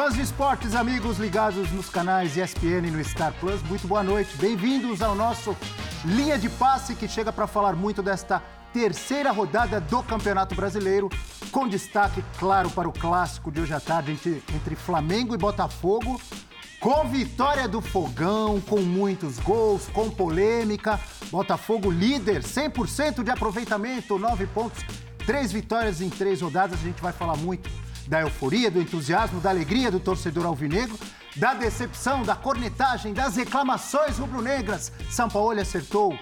Fãs de esportes, amigos ligados nos canais ESPN e no Star Plus, muito boa noite. Bem-vindos ao nosso Linha de Passe, que chega para falar muito desta terceira rodada do Campeonato Brasileiro, com destaque, claro, para o clássico de hoje à tarde entre, entre Flamengo e Botafogo. Com vitória do Fogão, com muitos gols, com polêmica. Botafogo líder, 100% de aproveitamento, 9 pontos, três vitórias em três rodadas. A gente vai falar muito da euforia, do entusiasmo, da alegria do torcedor alvinegro, da decepção, da cornetagem, das reclamações rubro-negras. São Paulo acertou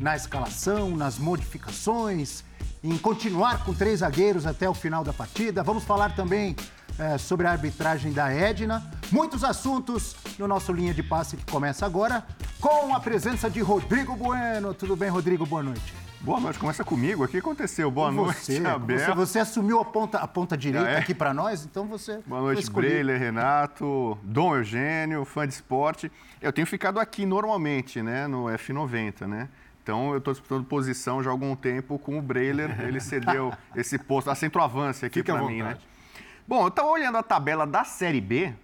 na escalação, nas modificações, em continuar com três zagueiros até o final da partida. Vamos falar também é, sobre a arbitragem da Edna. Muitos assuntos no nosso linha de passe que começa agora, com a presença de Rodrigo Bueno. Tudo bem, Rodrigo? Boa noite. Boa noite, começa comigo. O que aconteceu? Boa você, noite, Abel. Você, você, assumiu a ponta, a ponta direita ah, é? aqui para nós, então você. Boa noite, Breiler, Renato, Dom Eugênio, fã de esporte. Eu tenho ficado aqui normalmente, né, no F90, né? Então eu estou disputando posição já há algum tempo com o Breiler. Ele cedeu esse posto, a centroavance aqui para mim, né? Bom, eu estava olhando a tabela da Série B.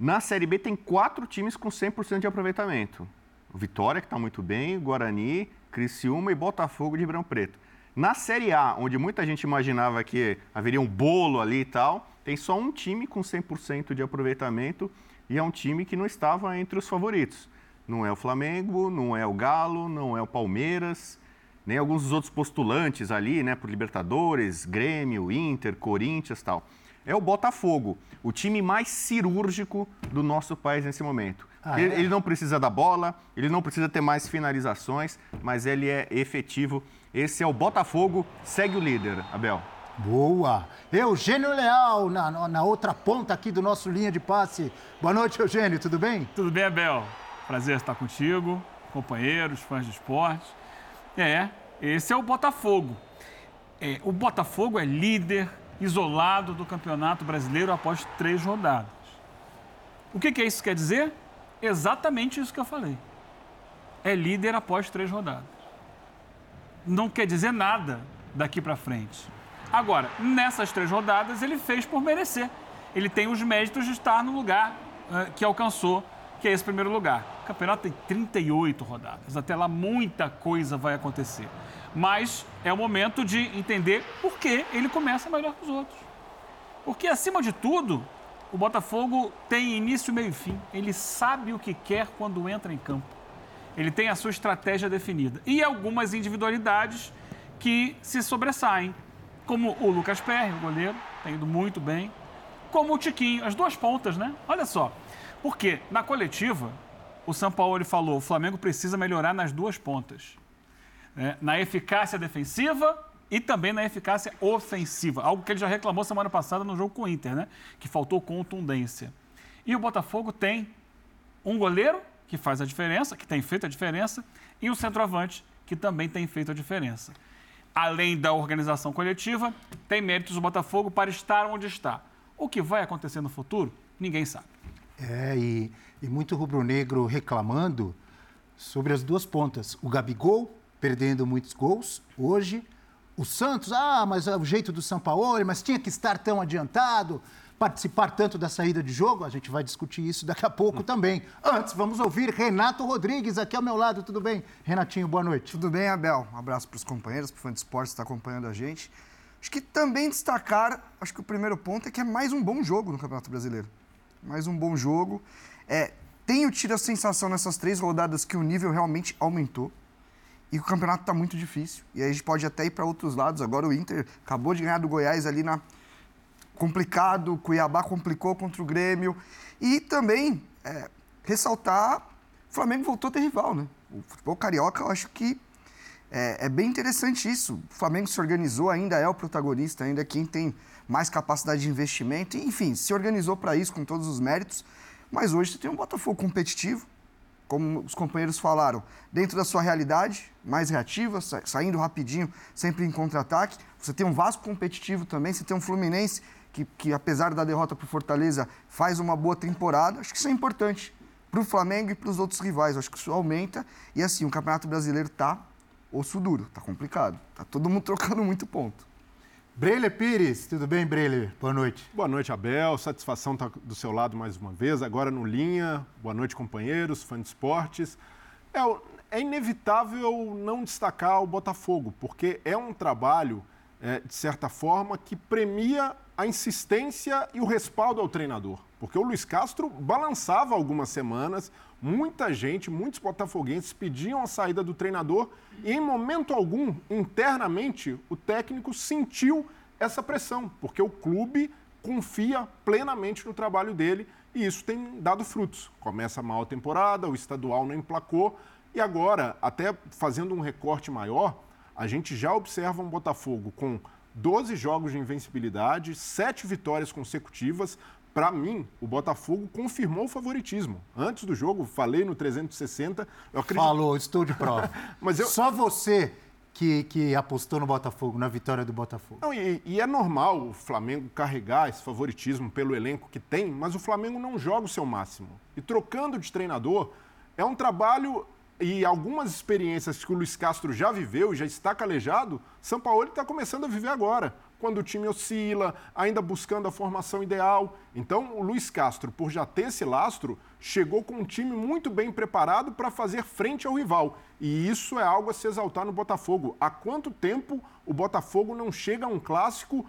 Na Série B tem quatro times com 100% de aproveitamento. Vitória, que está muito bem, Guarani, Criciúma e Botafogo de Ribeirão Preto. Na Série A, onde muita gente imaginava que haveria um bolo ali e tal, tem só um time com 100% de aproveitamento e é um time que não estava entre os favoritos. Não é o Flamengo, não é o Galo, não é o Palmeiras, nem alguns dos outros postulantes ali, né, por Libertadores, Grêmio, Inter, Corinthians tal. É o Botafogo, o time mais cirúrgico do nosso país nesse momento. Ah, ele, é? ele, não precisa da bola, ele não precisa ter mais finalizações, mas ele é efetivo. Esse é o Botafogo, segue o líder, Abel. Boa! Eugênio Leal, na, na outra ponta aqui do nosso linha de passe. Boa noite, Eugênio, tudo bem? Tudo bem, Abel. Prazer estar contigo, companheiros, fãs de esporte. É, esse é o Botafogo. É, o Botafogo é líder isolado do Campeonato Brasileiro após três rodadas. O que, que é isso quer dizer? Exatamente isso que eu falei. É líder após três rodadas. Não quer dizer nada daqui para frente. Agora, nessas três rodadas, ele fez por merecer. Ele tem os méritos de estar no lugar uh, que alcançou, que é esse primeiro lugar. O campeonato tem 38 rodadas. Até lá, muita coisa vai acontecer. Mas é o momento de entender por que ele começa melhor que os outros. Porque, acima de tudo, o Botafogo tem início, meio e fim. Ele sabe o que quer quando entra em campo. Ele tem a sua estratégia definida. E algumas individualidades que se sobressaem. Como o Lucas Perry, o goleiro, tem ido muito bem. Como o Tiquinho, as duas pontas, né? Olha só. Porque na coletiva, o São Paulo falou: o Flamengo precisa melhorar nas duas pontas. Né? Na eficácia defensiva e também na eficácia ofensiva, algo que ele já reclamou semana passada no jogo com o Inter, né? Que faltou contundência. E o Botafogo tem um goleiro que faz a diferença, que tem feito a diferença, e um centroavante que também tem feito a diferença. Além da organização coletiva, tem méritos o Botafogo para estar onde está. O que vai acontecer no futuro, ninguém sabe. É, e, e muito rubro-negro reclamando sobre as duas pontas. O Gabigol perdendo muitos gols hoje o Santos, ah, mas é o jeito do São Paulo, mas tinha que estar tão adiantado, participar tanto da saída de jogo. A gente vai discutir isso daqui a pouco também. Antes, vamos ouvir Renato Rodrigues aqui ao meu lado. Tudo bem? Renatinho, boa noite. Tudo bem, Abel? Um abraço para os companheiros, para o fã de esporte que está acompanhando a gente. Acho que também destacar, acho que o primeiro ponto é que é mais um bom jogo no Campeonato Brasileiro. Mais um bom jogo. É, tenho tido a sensação nessas três rodadas que o nível realmente aumentou. E o campeonato está muito difícil. E aí a gente pode até ir para outros lados. Agora o Inter acabou de ganhar do Goiás ali na. Complicado, Cuiabá complicou contra o Grêmio. E também é, ressaltar: o Flamengo voltou a ter rival, né? O futebol carioca, eu acho que é, é, bem interessante isso. O Flamengo se organizou, ainda é o protagonista, ainda é quem tem mais capacidade de investimento. Enfim, se organizou para isso com todos os méritos. Mas hoje você tem um Botafogo competitivo, como os companheiros falaram, dentro da sua realidade, mais reativa, saindo rapidinho, sempre em contra-ataque. Você tem um Vasco competitivo também, você tem um Fluminense que, que apesar da derrota para o Fortaleza, faz uma boa temporada. Acho que isso é importante para o Flamengo e para os outros rivais. Acho que isso aumenta. E assim, o Campeonato Brasileiro está osso duro, está complicado. Está todo mundo trocando muito ponto. Breiler Pires, tudo bem, Breiler? Boa noite. Boa noite, Abel. Satisfação estar do seu lado mais uma vez. Agora no Linha. Boa noite, companheiros, fãs de esportes. É, é inevitável não destacar o Botafogo, porque é um trabalho, é, de certa forma, que premia a insistência e o respaldo ao treinador. Porque o Luiz Castro balançava algumas semanas, muita gente, muitos botafoguenses pediam a saída do treinador e, em momento algum, internamente, o técnico sentiu essa pressão, porque o clube confia plenamente no trabalho dele e isso tem dado frutos. Começa mal a temporada, o estadual não emplacou e agora, até fazendo um recorte maior, a gente já observa um Botafogo com 12 jogos de invencibilidade, 7 vitórias consecutivas, para mim, o Botafogo confirmou o favoritismo. Antes do jogo, falei no 360. Eu acredito... Falou, estou de prova. Mas eu... Só você que, que apostou no Botafogo, na vitória do Botafogo. Não, e, e, é normal o Flamengo carregar esse favoritismo pelo elenco que tem, mas o Flamengo não joga o seu máximo. E trocando de treinador, é um trabalho e algumas experiências que o Luiz Castro já viveu e já está calejado, São Paulo está começando a viver agora quando o time oscila, ainda buscando a formação ideal. Então, o Luiz Castro, por já ter esse lastro, chegou com um time muito bem preparado para fazer frente ao rival. E isso é algo a se exaltar no Botafogo. Há quanto tempo o Botafogo não chega a um clássico,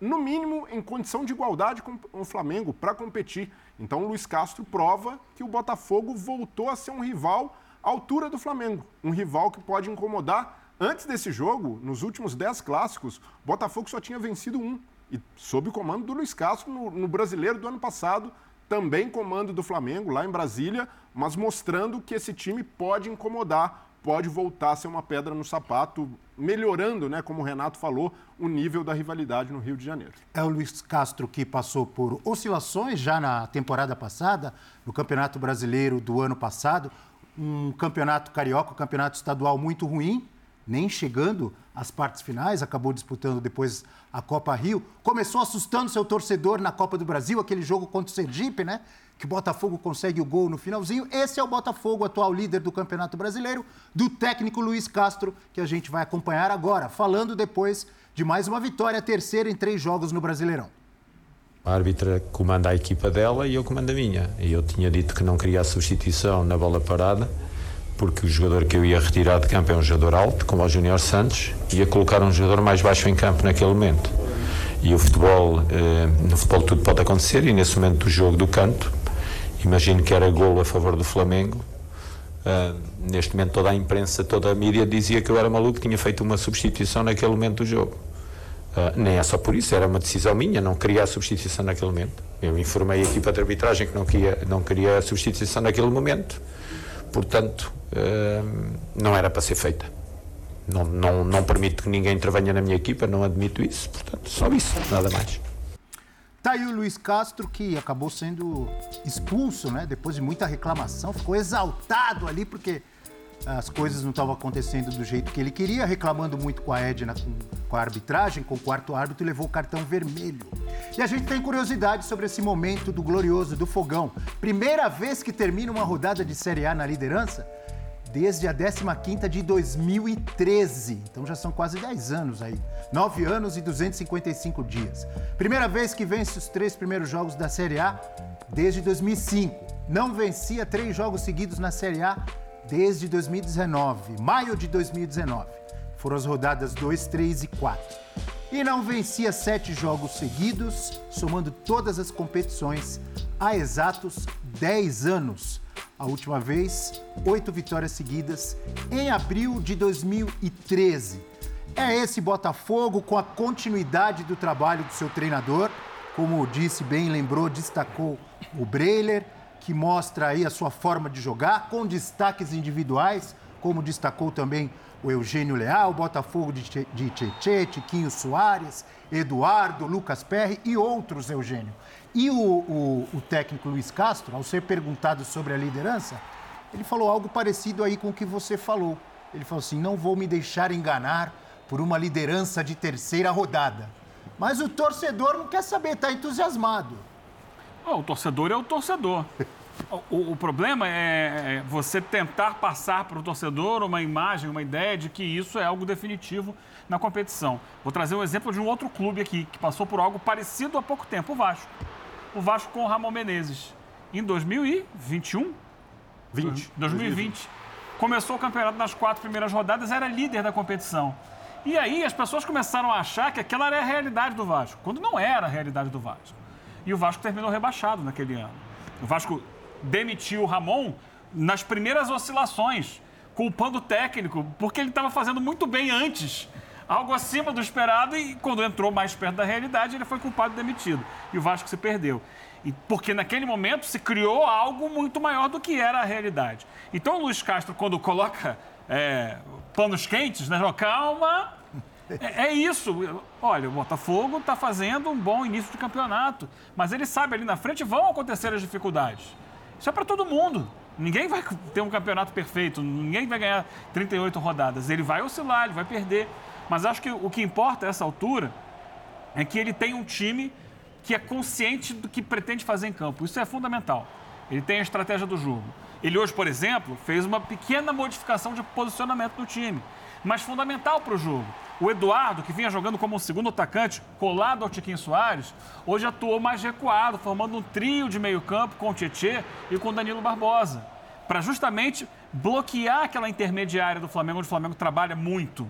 no mínimo, em condição de igualdade com o Flamengo, para competir? Então, o Luiz Castro prova que o Botafogo voltou a ser um rival altura do Flamengo. Um rival que pode incomodar Antes desse jogo, nos últimos 10 clássicos, Botafogo só tinha vencido um. E sob o comando do Luiz Castro no, no brasileiro do ano passado, também comando do Flamengo, lá em Brasília, mas mostrando que esse time pode incomodar, pode voltar a ser uma pedra no sapato, melhorando, né, como o Renato falou, o nível da rivalidade no Rio de Janeiro. É o Luiz Castro que passou por oscilações já na temporada passada, no Campeonato Brasileiro do ano passado, um campeonato carioca, um campeonato estadual muito ruim, nem chegando às partes finais, acabou disputando depois a Copa Rio. Começou assustando seu torcedor na Copa do Brasil, aquele jogo contra o Sergipe, né? Que o Botafogo consegue o gol no finalzinho. Esse é o Botafogo, atual líder do Campeonato Brasileiro, do técnico Luiz Castro, que a gente vai acompanhar agora, falando depois de mais uma vitória, terceira em três jogos no Brasileirão. A árbitra comanda a equipa dela e eu comando a minha. E eu tinha dito que não queria a substituição na bola parada porque o jogador que eu ia retirar de campo é um jogador alto, como o Júnior Santos, ia colocar um jogador mais baixo em campo naquele momento. E o futebol, eh, no futebol tudo pode acontecer, e nesse momento do jogo do canto, imagino que era golo a favor do Flamengo. Uh, neste momento toda a imprensa, toda a mídia dizia que eu era maluco, tinha feito uma substituição naquele momento do jogo. Uh, nem é só por isso, era uma decisão minha, não queria a substituição naquele momento. Eu informei a equipa de arbitragem que não queria, não queria a substituição naquele momento. Portanto, não era para ser feita. Não, não, não permito que ninguém intervenha na minha equipa, não admito isso. Portanto, só isso, nada mais. Tá aí o Luiz Castro, que acabou sendo expulso, né? Depois de muita reclamação, ficou exaltado ali, porque as coisas não estavam acontecendo do jeito que ele queria, reclamando muito com a Edna, com, com a arbitragem, com o quarto árbitro e levou o cartão vermelho. E a gente tem curiosidade sobre esse momento do glorioso do fogão. Primeira vez que termina uma rodada de Série A na liderança, desde a 15ª de 2013. Então já são quase 10 anos aí. 9 anos e 255 dias. Primeira vez que vence os três primeiros jogos da Série A desde 2005. Não vencia três jogos seguidos na Série A desde 2019, maio de 2019. Foram as rodadas 2, 3 e 4. E não vencia sete jogos seguidos, somando todas as competições, há exatos 10 anos a última vez, oito vitórias seguidas, em abril de 2013. É esse Botafogo com a continuidade do trabalho do seu treinador, como disse bem, lembrou, destacou o Breiler, que mostra aí a sua forma de jogar, com destaques individuais, como destacou também o Eugênio Leal, Botafogo de Tietê, Tiquinho Soares, Eduardo, Lucas Perry e outros, Eugênio. E o, o, o, técnico Luiz Castro, ao ser perguntado sobre a liderança, ele falou algo parecido aí com o que você falou. Ele falou assim: não vou me deixar enganar por uma liderança de terceira rodada. Mas o torcedor não quer saber, está entusiasmado. Oh, o torcedor é o torcedor. O, o problema é, é você tentar passar para o torcedor uma imagem, uma ideia de que isso é algo definitivo na competição. Vou trazer um exemplo de um outro clube aqui, que passou por algo parecido há pouco tempo, o Vasco. O Vasco com o Ramon Menezes. Em 2021? 20. 2020. Começou o campeonato nas quatro primeiras rodadas, era líder da competição. E aí as pessoas começaram a achar que aquela era a realidade do Vasco, quando não era a realidade do Vasco. E o Vasco terminou rebaixado naquele ano. O Vasco demitiu o Ramon nas primeiras oscilações, culpando o técnico, porque ele estava fazendo muito bem antes. Algo acima do esperado e quando entrou mais perto da realidade, ele foi culpado e demitido. E o Vasco se perdeu. E porque naquele momento se criou algo muito maior do que era a realidade. Então o Luiz Castro, quando coloca é, panos quentes, né? Calma, é, é, isso. Olha, o Botafogo está fazendo um bom início de campeonato, mas ele sabe ali na frente vão acontecer as dificuldades. Isso é para todo mundo. Ninguém vai ter um campeonato perfeito, ninguém vai ganhar 38 rodadas. Ele vai oscilar, ele vai perder. Mas acho que o que importa a essa altura é que ele tem um time que é consciente do que pretende fazer em campo. Isso é fundamental. Ele tem a estratégia do jogo. Ele hoje, por exemplo, fez uma pequena modificação de posicionamento do time, mas fundamental para o jogo. O Eduardo, que vinha jogando como um segundo atacante, colado ao Tiquinho Soares, hoje atuou mais recuado, formando um trio de meio-campo com o Tietê e com o Danilo Barbosa, para justamente bloquear aquela intermediária do Flamengo, onde o Flamengo trabalha muito.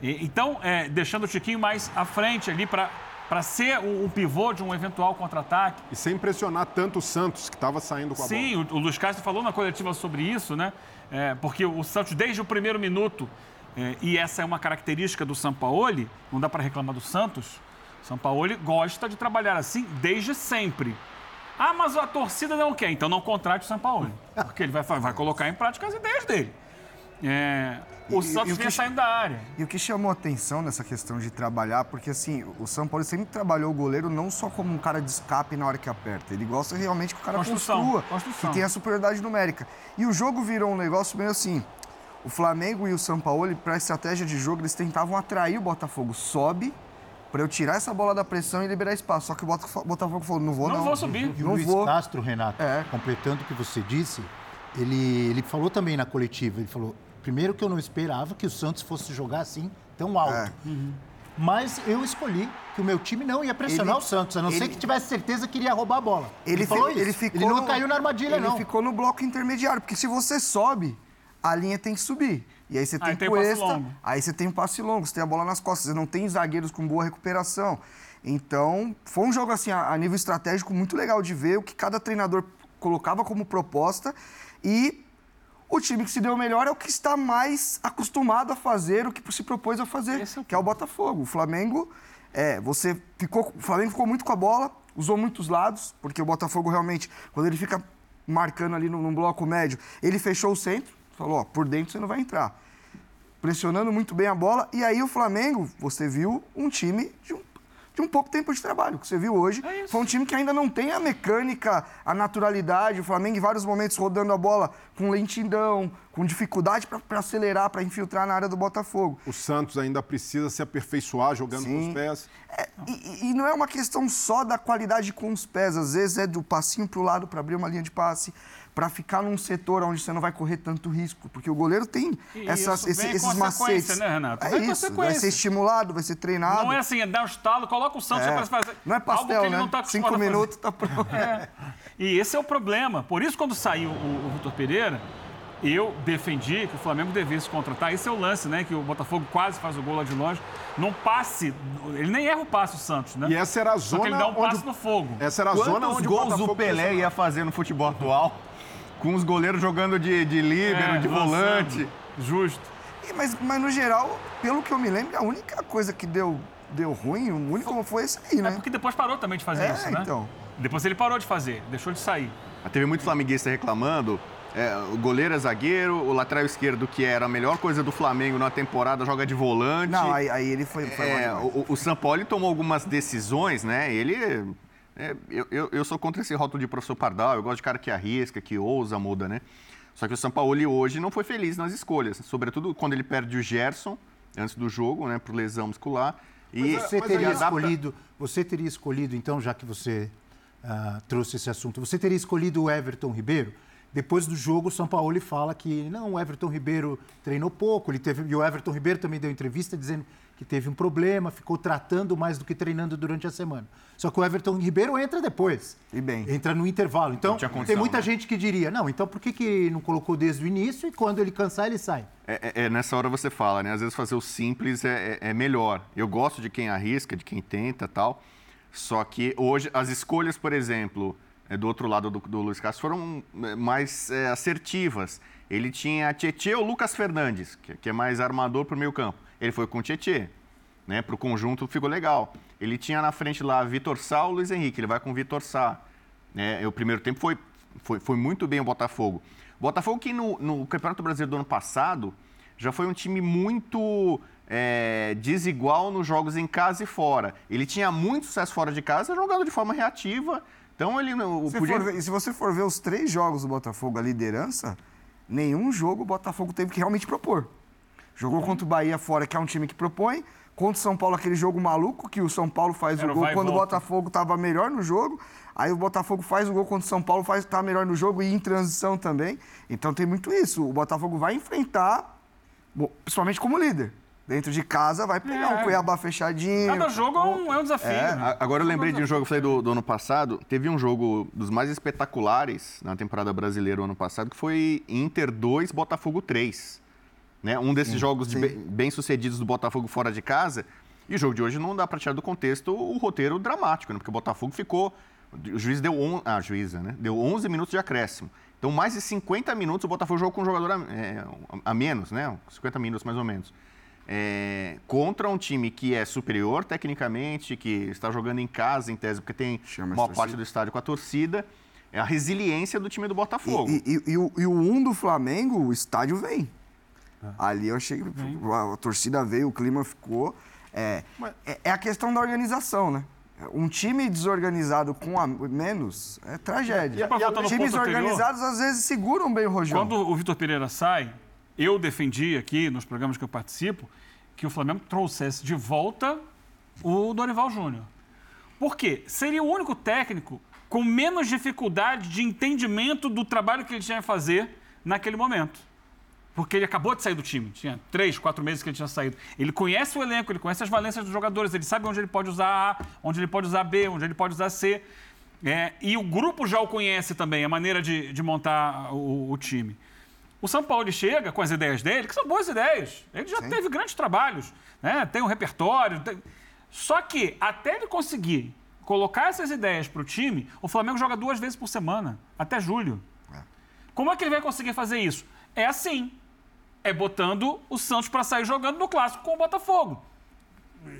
E, então, é, deixando o Tiquinho mais à frente ali para para ser o, o, pivô de um eventual contra-ataque. E sem pressionar tanto o Santos, que estava saindo com a Sim, bola. Sim, o, o Luiz Castro falou na coletiva sobre isso, né? É, porque o Santos, desde o primeiro minuto, é, e essa é uma característica do Sampaoli, não dá para reclamar do Santos, o Sampaoli gosta de trabalhar assim desde sempre. Ah, mas a torcida não quer, então não contrate o Sampaoli, porque ele vai, vai colocar em prática as ideias dele. É, o e, Santos vinha saindo da área. E o que chamou atenção nessa questão de trabalhar, porque assim, o São Paulo sempre trabalhou o goleiro não só como um cara de escape na hora que aperta, ele gosta realmente que o cara construção, construa, construção. que tenha superioridade numérica. E o jogo virou um negócio meio assim, o Flamengo e o São Paulo, para a estratégia de jogo, eles tentavam atrair o Botafogo. Sobe, para eu tirar essa bola da pressão e liberar espaço. Só que o Botafogo falou, não vou não. Não vou subir. E o Luiz vou. Castro, Renato, é. completando o que você disse, ele, ele falou também na coletiva, ele falou, primeiro que eu não esperava que o Santos fosse jogar assim tão alto. É. Uhum. Mas eu escolhi que o meu time não ia pressionar ele, o Santos, a não ele, ser que tivesse certeza que iria roubar a bola. Ele, ele falou isso. Ele, ficou ele não caiu na armadilha, ele não. Ele ficou no bloco intermediário, porque se você sobe, a linha tem que subir. E aí você tem, aí tem Cuesta, aí você tem um passe longo, você tem a bola nas costas, você não tem zagueiros com boa recuperação. Então, foi um jogo assim a, nível estratégico muito legal de ver o que cada treinador colocava como proposta e o time que se deu melhor é o que está mais acostumado a fazer o que se propôs a fazer, é que é o Botafogo. O Flamengo, é, você ficou, o Flamengo ficou muito com a bola, usou muitos lados, porque o Botafogo realmente, quando ele fica marcando ali num bloco médio, ele fechou o centro, Falou, ó, por dentro você não vai entrar. Pressionando muito bem a bola. E aí o Flamengo, você viu um time de um de um pouco tempo de trabalho. O que você viu hoje é foi um time que ainda não tem a mecânica, a naturalidade. O Flamengo, em vários momentos, rodando a bola com lentidão, com dificuldade para acelerar, para infiltrar na área do Botafogo. O Santos ainda precisa se aperfeiçoar jogando Sim. com os pés. É, e, e, não é uma questão só da qualidade com os pés. Às vezes é do passinho para o lado para abrir uma linha de passe para ficar num setor onde você não vai correr tanto risco, porque o goleiro tem essas, esse, esses macetes. Né, Renato? É isso, vai ser estimulado, vai ser treinado. Não é assim, é dar um estalo, coloca o Santos é. para fazer. Não é pastel, né? Tá Cinco minutos tá pronto. É. E esse é o problema. Por isso, quando saiu o, o Vitor Pereira, eu defendi que o Flamengo devesse contratar. Esse é o lance, né? Que o Botafogo quase faz o gol lá de longe. Não passe. Ele nem erra o passe, o Santos, né? E essa era a zona. Só que ele dá um passe no fogo. Essa era a Quantos zona onde gols o, o Pelé ia fazer no futebol atual? Com os goleiros jogando de, de líbero, é, de volante. Justo. E, mas, mas, no geral, pelo que eu me lembro, a única coisa que deu, deu ruim, o único foi esse aí, né? É porque depois parou também de fazer é, isso, né? então. Depois ele parou de fazer, deixou de sair. Teve muito flamenguista reclamando. É, o goleiro é zagueiro, o lateral esquerdo, que era a melhor coisa do Flamengo na temporada, joga de volante. Não, aí, aí ele foi. foi é, o, o Sampoli tomou algumas decisões, né? Ele é, eu, eu, eu, sou contra esse rótulo de professor Pardal, eu gosto de cara que arrisca, que ousa, muda, né? Só que o Sampaoli hoje não foi feliz nas escolhas, sobretudo quando ele perde o Gerson antes do jogo, né, por lesão muscular. E você teria escolhido, você teria escolhido então, já que você ah, trouxe esse assunto. Você teria escolhido o Everton Ribeiro? Depois do jogo, o São Paulo ele fala que não, o Everton Ribeiro treinou pouco, ele teve, e o Everton Ribeiro também deu entrevista dizendo que teve um problema, ficou tratando mais do que treinando durante a semana. Só que o Everton Ribeiro entra depois. E bem. Entra no intervalo. Então, condição, tem muita né? gente que diria, não, então por que, que não colocou desde o início e quando ele cansar, ele sai? É, é- é nessa hora você fala, né? Às vezes fazer o simples é, é- é melhor. Eu gosto de quem arrisca, de quem tenta tal. Só que hoje as escolhas, por exemplo, é, do outro lado do, do Luiz Castro foram é, mais é, assertivas. Ele tinha Tietê ou Lucas Fernandes, que, que é mais armador para o meio campo. Ele foi com Tietê. Né, para o conjunto ficou legal. Ele tinha na frente lá Vitor Sá ou Luiz Henrique. Ele vai com Vitor Sá. Né? E O primeiro tempo foi, foi, foi muito bem o Botafogo. Botafogo que no, no Campeonato Brasileiro do ano passado já foi um time muito é, desigual nos jogos em casa e fora. Ele tinha muito sucesso fora de casa, jogando de forma reativa. Então ele não Se, podia... ver- se você for ver os três jogos do Botafogo, a liderança, nenhum jogo o Botafogo teve que realmente propor. Jogou contra o Bahia fora, que é um time que propõe. Contra o São Paulo, aquele jogo maluco, que o São Paulo faz Era o o gol quando o volta. Botafogo estava melhor no jogo. Aí o Botafogo faz o gol contra o São Paulo, faz tá melhor no jogo e em transição também. Então tem muito isso. O Botafogo vai enfrentar, bom, principalmente como líder. Dentro de casa, vai pegar É. um Cuiabá fechadinho. Cada jogo é um, é um desafio. né? A- Agora eu lembrei de um jogo que eu falei do, do ano passado. Teve um jogo dos mais espetaculares na temporada brasileira o ano passado, que foi Inter 2, Botafogo 3. Né? Um desses jogos de bem-sucedidos do Botafogo fora de casa. E o jogo de hoje não dá para tirar do contexto o roteiro dramático, né? porque o Botafogo ficou. O juiz deu. On, a juíza, né? Deu 11 minutos de acréscimo. Então, mais de 50 minutos o Botafogo jogou com um jogador a, é, a menos, né? 50 minutos mais ou menos. É, contra um time que é superior tecnicamente, que está jogando em casa, em tese, porque tem Chama a maior torcida. parte do estádio com a torcida. É a resiliência do time do Botafogo. E, e- e o, e o um do Flamengo, o estádio vem. Ah. Ali eu achei que a, a torcida veio, o clima ficou. É, é, é a questão da organização, né? Um time desorganizado com a menos é tragédia. E pra voltar no Times ponto anterior, organizados às vezes seguram bem o rojão. Quando o Vitor Pereira sai, eu defendi aqui nos programas que eu participo que o Flamengo trouxesse de volta o Dorival Júnior. Por quê? Seria o único técnico com menos dificuldade de entendimento do trabalho que ele tinha a fazer naquele momento. Porque ele acabou de sair do time. Tinha três, quatro meses que ele tinha saído. Ele conhece o elenco, ele conhece as valências dos jogadores, ele sabe onde ele pode usar A, onde ele pode usar B, onde ele pode usar C. É, e o grupo já o conhece também, a maneira de, de montar o, o time. O São Paulo chega com as ideias dele, que são boas ideias. Ele já teve grandes trabalhos, né? tem um repertório. tem- Só que até ele conseguir colocar essas ideias para o time, o Flamengo joga duas vezes por semana, até julho. Como é que ele vai conseguir fazer isso? É assim. É botando o Santos para sair jogando no clássico com o Botafogo.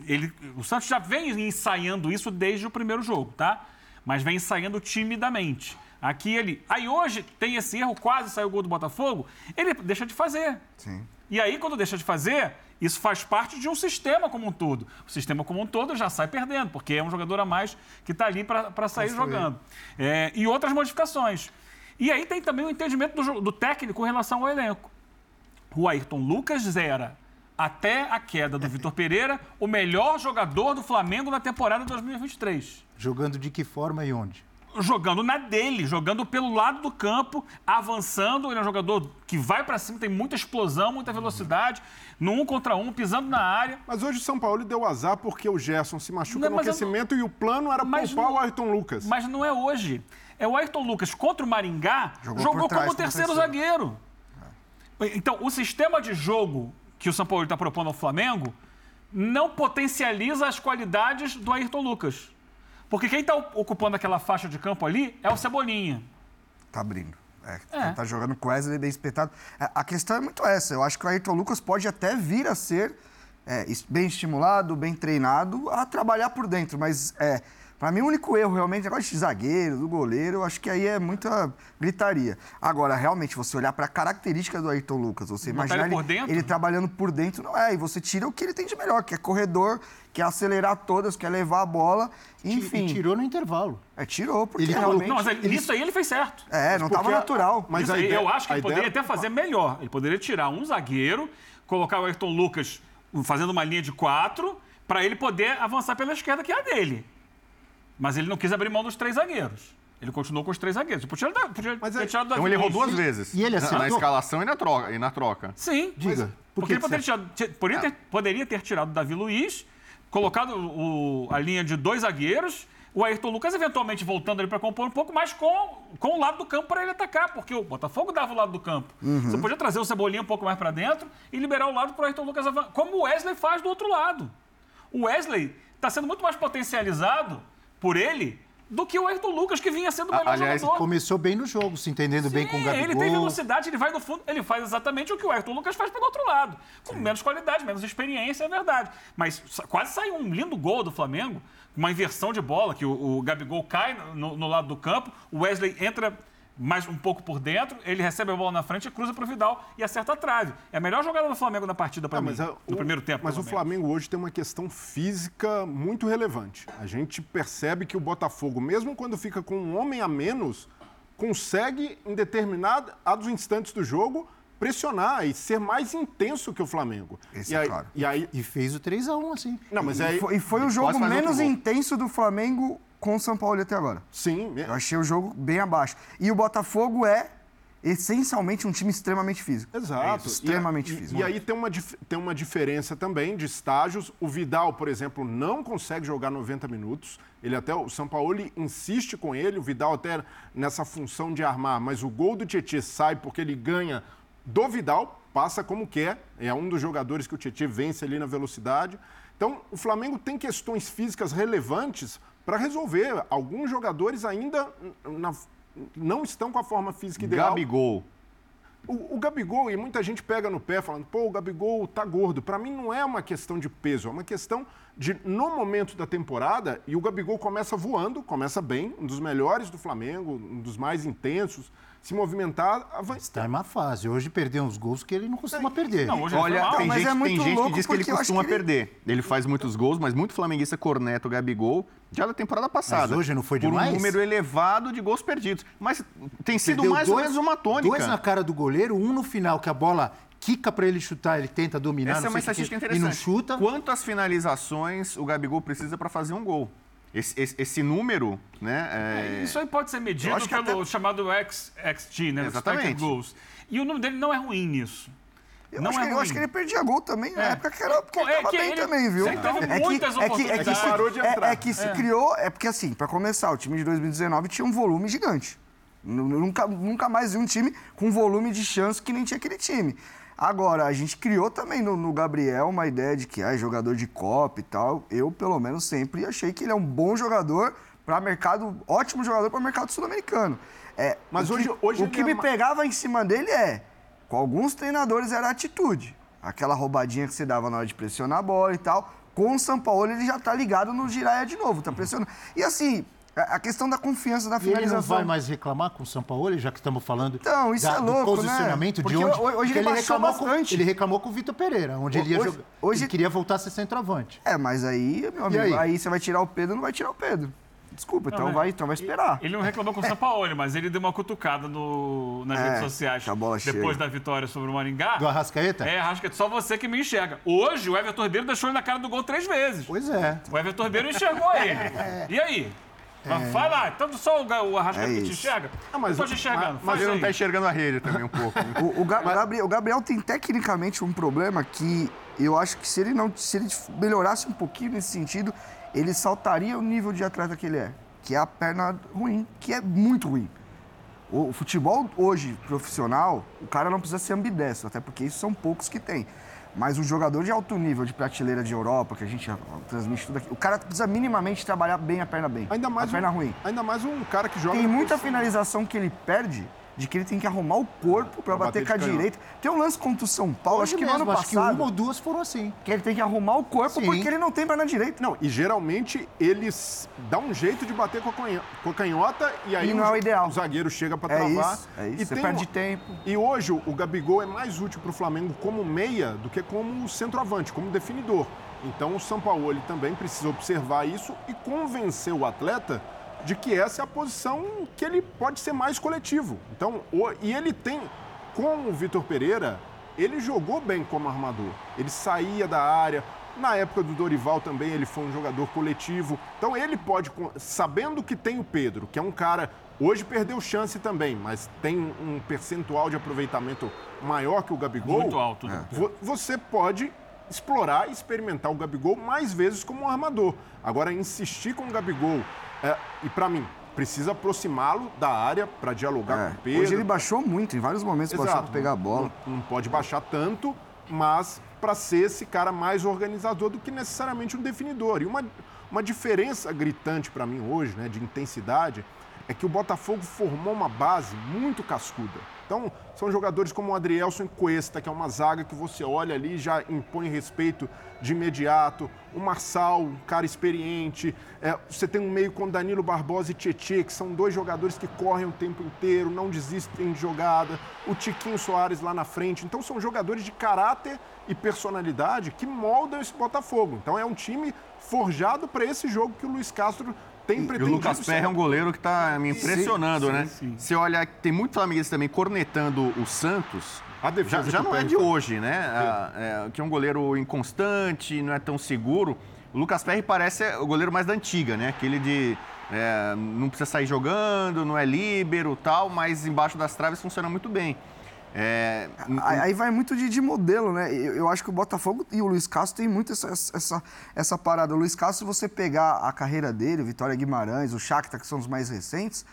Ele, o Santos já vem ensaiando isso desde o primeiro jogo, tá? Mas vem ensaiando timidamente. Aqui ele. Aí hoje tem esse erro, quase saiu o gol do Botafogo, ele deixa de fazer. Sim. E aí, quando deixa de fazer, isso faz parte de um sistema como um todo. O sistema como um todo já sai perdendo, porque é um jogador a mais que está ali para sair jogando. É, e outras modificações. E aí tem também o entendimento do, do técnico em relação ao elenco. O Ayrton Lucas era, até a queda do Vitor Pereira, o melhor jogador do Flamengo na temporada 2023 Jogando de que forma e onde? jogando na dele, jogando pelo lado do campo, avançando. Ele é um jogador que vai pra cima, tem muita explosão, muita velocidade, no um contra um, pisando na área. Mas hoje o São Paulo deu azar porque o Gerson se machuca Não, no aquecimento e o plano era Mas poupar não- o Ayrton Lucas. Mas não é hoje. É o Ayrton Lucas contra o Maringá, Jogou jogou, como terceiro. zagueiro. Então, o sistema de jogo que o São Paulo está propondo ao Flamengo não potencializa as qualidades do Ayrton Lucas. Porque quem está ocupando aquela faixa de campo ali é o Cebolinha. Tá abrindo. É, É. Tá jogando com o Wesley bem espetado. É, A questão é muito essa. Eu acho que o Ayrton Lucas pode até vir a ser é, bem estimulado, bem treinado a trabalhar por dentro. Mas, é, para mim, o único erro realmente é negócio de zagueiro, do goleiro. Eu acho que aí é muita gritaria. Agora, realmente, você olhar para a característica do Ayrton Lucas, você Botar imaginar ele por ele, dentro? ele trabalhando por dentro, não é. E você tira o que ele tem de melhor, que é corredor, que é acelerar todas, que é levar a bola. Enfim. E tirou no intervalo. É, tirou, porque Ele realmente. Não, mas ele- isso aí ele fez certo. É, não Porque tava natural. Mas aí, ideia- eu acho que ele ideia- poderia até fazer melhor. Ele poderia tirar um zagueiro, colocar o Ayrton Lucas fazendo uma linha de quatro, para ele poder avançar pela esquerda, que é a dele. Mas ele não quis abrir mão dos três zagueiros. Ele continuou com os três zagueiros. Podia, podia Mas ter é- tirado Então ele errou duas vezes. E ele Na- Na acertou? escalação e na troca. E na troca. Sim. Diga. Por Porque que ele poderia, que tirar- ti- poderia ter, poderia ter tirado o Davi Luiz, colocado o- a linha de dois zagueiros, o Ayrton Lucas eventualmente voltando ali para compor um pouco mais com, com o lado do campo para ele atacar, porque o Botafogo dava o lado do campo. Você podia trazer o Cebolinha um pouco mais para dentro e liberar o lado para o Ayrton Lucas avançar, como o Wesley faz do outro lado. O Wesley está sendo muito mais potencializado por ele do que o Ayrton Lucas, que vinha sendo o melhor aliás, jogador. Começou bem no jogo, se entendendo bem com o Sim, Gabigol. Ele tem velocidade, ele vai no fundo, ele faz exatamente o que o Ayrton Lucas faz pelo outro lado. Com menos qualidade, menos experiência, é verdade. Mas quase saiu um lindo gol do Flamengo, uma inversão de bola, que o, o Gabigol cai no, no lado do campo, o Wesley entra mais um pouco por dentro, ele recebe a bola na frente, cruza para o Vidal e acerta a trave. É a melhor jogada do Flamengo na partida para Ah, mim, é, o- primeiro tempo. Mas o. Flamengo hoje tem uma questão física muito relevante. A gente percebe que o Botafogo, mesmo quando fica com um homem a menos, consegue, em determinados instantes do jogo, pressionar e ser mais intenso que o Flamengo. Esse e é aí, claro. E aí, E fez o 3x1, assim. não, mas E aí, foi, e foi o jogo menos intenso do Flamengo com o São Paulo até agora. sim, Eu achei o jogo bem abaixo. E o Botafogo é essencialmente um time extremamente físico. Exato. É extremamente e, físico. E, aí tem uma, tem uma diferença também de estágios. O Vidal, por exemplo, não consegue jogar 90 minutos. Ele até o São Paulo insiste com ele, o Vidal até nessa função de armar, mas o gol do Tietchan sai porque ele ganha do Vidal, passa como quer, é um dos jogadores que o Tietchan vence ali na velocidade. Então, o Flamengo tem questões físicas relevantes para resolver. Alguns jogadores ainda na- não estão com a forma física ideal. Gabigol. O, o Gabigol, e muita gente pega no pé falando, pô, o Gabigol tá gordo. Para mim não é uma questão de peso, é uma questão de, no momento da temporada, e o Gabigol começa voando, começa bem, um dos melhores do Flamengo, um dos mais intensos, se movimentar, avan- Está em uma fase. Hoje perdeu uns gols que ele não costuma perder. Não, hoje Olha, tem mas gente, é tem gente que diz que ele costuma que ele- perder. Ele faz muitos gols, mas muito flamenguista corneta o Gabigol já da temporada passada. hoje não foi Por demais? um número elevado de gols perdidos. Mas tem sido Perdeu mais ou dois- menos uma tônica. Dois na cara do goleiro, um no final, que a bola quica pra ele chutar, ele tenta dominar, Essa é não uma o que, estatística e não interessante. chuta. Quantas finalizações o Gabigol precisa para fazer um gol? Esse, esse- esse número, né? é- Isso aí pode ser medido acho que pelo chamado X, XG, né? Exatamente. Goals. E o número dele não é ruim nisso. Eu, não acho é que, eu acho que ele perdia gol também na É. época que era porque ele É tava que bem ele- também, viu? ele teve é que, muitas é que, é que, oportunidades. se- Parou de é- entrar. é que se criou, é porque assim, pra começar, o time de 2019 tinha um volume gigante. Nu- Nunca, nunca mais vi um time com volume de chance que nem tinha aquele time. Agora, a gente criou também no, no Gabriel uma ideia de que é jogador de Copa e tal. Eu, pelo menos, sempre achei que ele é um bom jogador para mercado, ótimo jogador para mercado sul-americano. É, Mas o hoje- que, hoje o que é me pegava em cima dele é, com alguns treinadores era a atitude. Aquela roubadinha que você dava na hora de pressionar a bola e tal. Com o São Paulo ele já tá ligado no giraia de novo, tá pressionando. E assim, a a questão da confiança da E ele não finalização. vai mais reclamar com o São Paulo, já que estamos falando Então, isso da- é louco, do né? posicionamento de Porque onde. ho- hoje ele baixou reclamou bastante. Com, ele reclamou com o Vitor Pereira, onde ele ia Hoje- jogar. hoje- Ele queria voltar a ser centroavante. É, mas aí, meu amigo, aí? aí? você vai tirar o Pedro, não vai tirar o Pedro. Desculpa, então, mas- vai, então vai esperar. Ele não reclamou com o Sampaoli, mas ele deu uma cutucada no- nas É, redes sociais com a bola depois cheia. da vitória sobre o Maringá. Do Arrascaeta? É, Arrascaeta, só você que me enxerga. Hoje, o Everton Ribeiro deixou ele na cara do gol três vezes. Pois é. O Everton Ribeiro enxergou ele. E aí? Mas Vai lá, tanto só o, o Arrascaeta É que te enxerga? Ah, mas eu tô te enxergando. Mas faz ele não tá enxergando a rede também um pouco. né? O, o Ga- Gabriel, o Gabriel tem tecnicamente um problema que eu acho que se ele não se ele melhorasse um pouquinho nesse sentido, ele saltaria o nível de atleta que ele é, que é a perna ruim, que é muito ruim. O, o futebol hoje profissional, o cara não precisa ser ambidestro, até porque isso são poucos que tem. Mas um jogador de alto nível, de prateleira de Europa, que a gente transmite tudo aqui, o cara precisa minimamente trabalhar bem a perna bem. Ainda mais, a perna um, ruim. ainda mais um cara que joga. Tem muita finalização que ele perde de que ele tem que arrumar o corpo pra Pra bater bater com a canhota. direita. Tem um lance contra o São Paulo, acho que no mesmo, ano acho que passado, uma ou duas foram assim. que ele tem que arrumar o corpo Sim. porque ele não tem perna direita. Não, e geralmente eles dão um jeito de bater com a canho- com a canhota e aí E não é o ideal. o zagueiro chega para É travar. isso, é isso. E Você tem perde um- tempo. E hoje o Gabigol é mais útil para o Flamengo como meia do que como centroavante, como definidor. Então o Sampaoli também precisa observar isso e convencer o atleta de que essa é a posição que ele pode ser mais coletivo. Então, o- e ele tem, com o Vitor Pereira, ele jogou bem como armador. Ele saía da área. Na época do Dorival também ele foi um jogador coletivo. Então ele pode, sabendo que tem o Pedro, que é um cara Hoje perdeu chance também, mas tem um percentual de aproveitamento maior que o Gabigol. Muito alto. Né? Você pode explorar e experimentar o Gabigol mais vezes como um armador. Agora, insistir com o Gabigol, é, e para mim, precisa aproximá-lo da área para dialogar é. com o Pedro. Hoje ele baixou muito, em vários momentos Exato. baixou para pegar a bola. Não, não pode baixar tanto, mas para ser esse cara mais organizador do que necessariamente um definidor. E uma, uma diferença gritante para mim hoje, né, de intensidade, é que o Botafogo formou uma base muito cascuda. Então, são jogadores como o Adrielson Cuesta, que é uma zaga que você olha ali já impõe respeito de imediato. O Marçal, um cara experiente. É, você tem um meio com Danilo Barbosa e Tietê, que são dois jogadores que correm o tempo inteiro, não desistem de jogada. O Tiquinho Soares lá na frente. Então, são jogadores de caráter e personalidade que moldam esse Botafogo. Então, é um time forjado para esse jogo que o Luiz Castro tem. E o Lucas Perry é um goleiro que está me impressionando, sim, né? Sim, sim. Se olha, tem muito flamenguista também cornetando o Santos. A já, já não é de hoje, né? É, é, que é um goleiro inconstante, não é tão seguro. O Lucas Perry parece o goleiro mais da antiga, né? Aquele de é, não precisa sair jogando, não é líbero tal, mas embaixo das traves funciona muito bem. É... Aí vai muito de, de modelo, né? Eu, eu, acho que o Botafogo e o Luiz Castro tem muito essa, essa, essa parada. O Luiz Castro, se você pegar a carreira dele, o Vitória Guimarães, o Shakhtar, que são os mais recentes,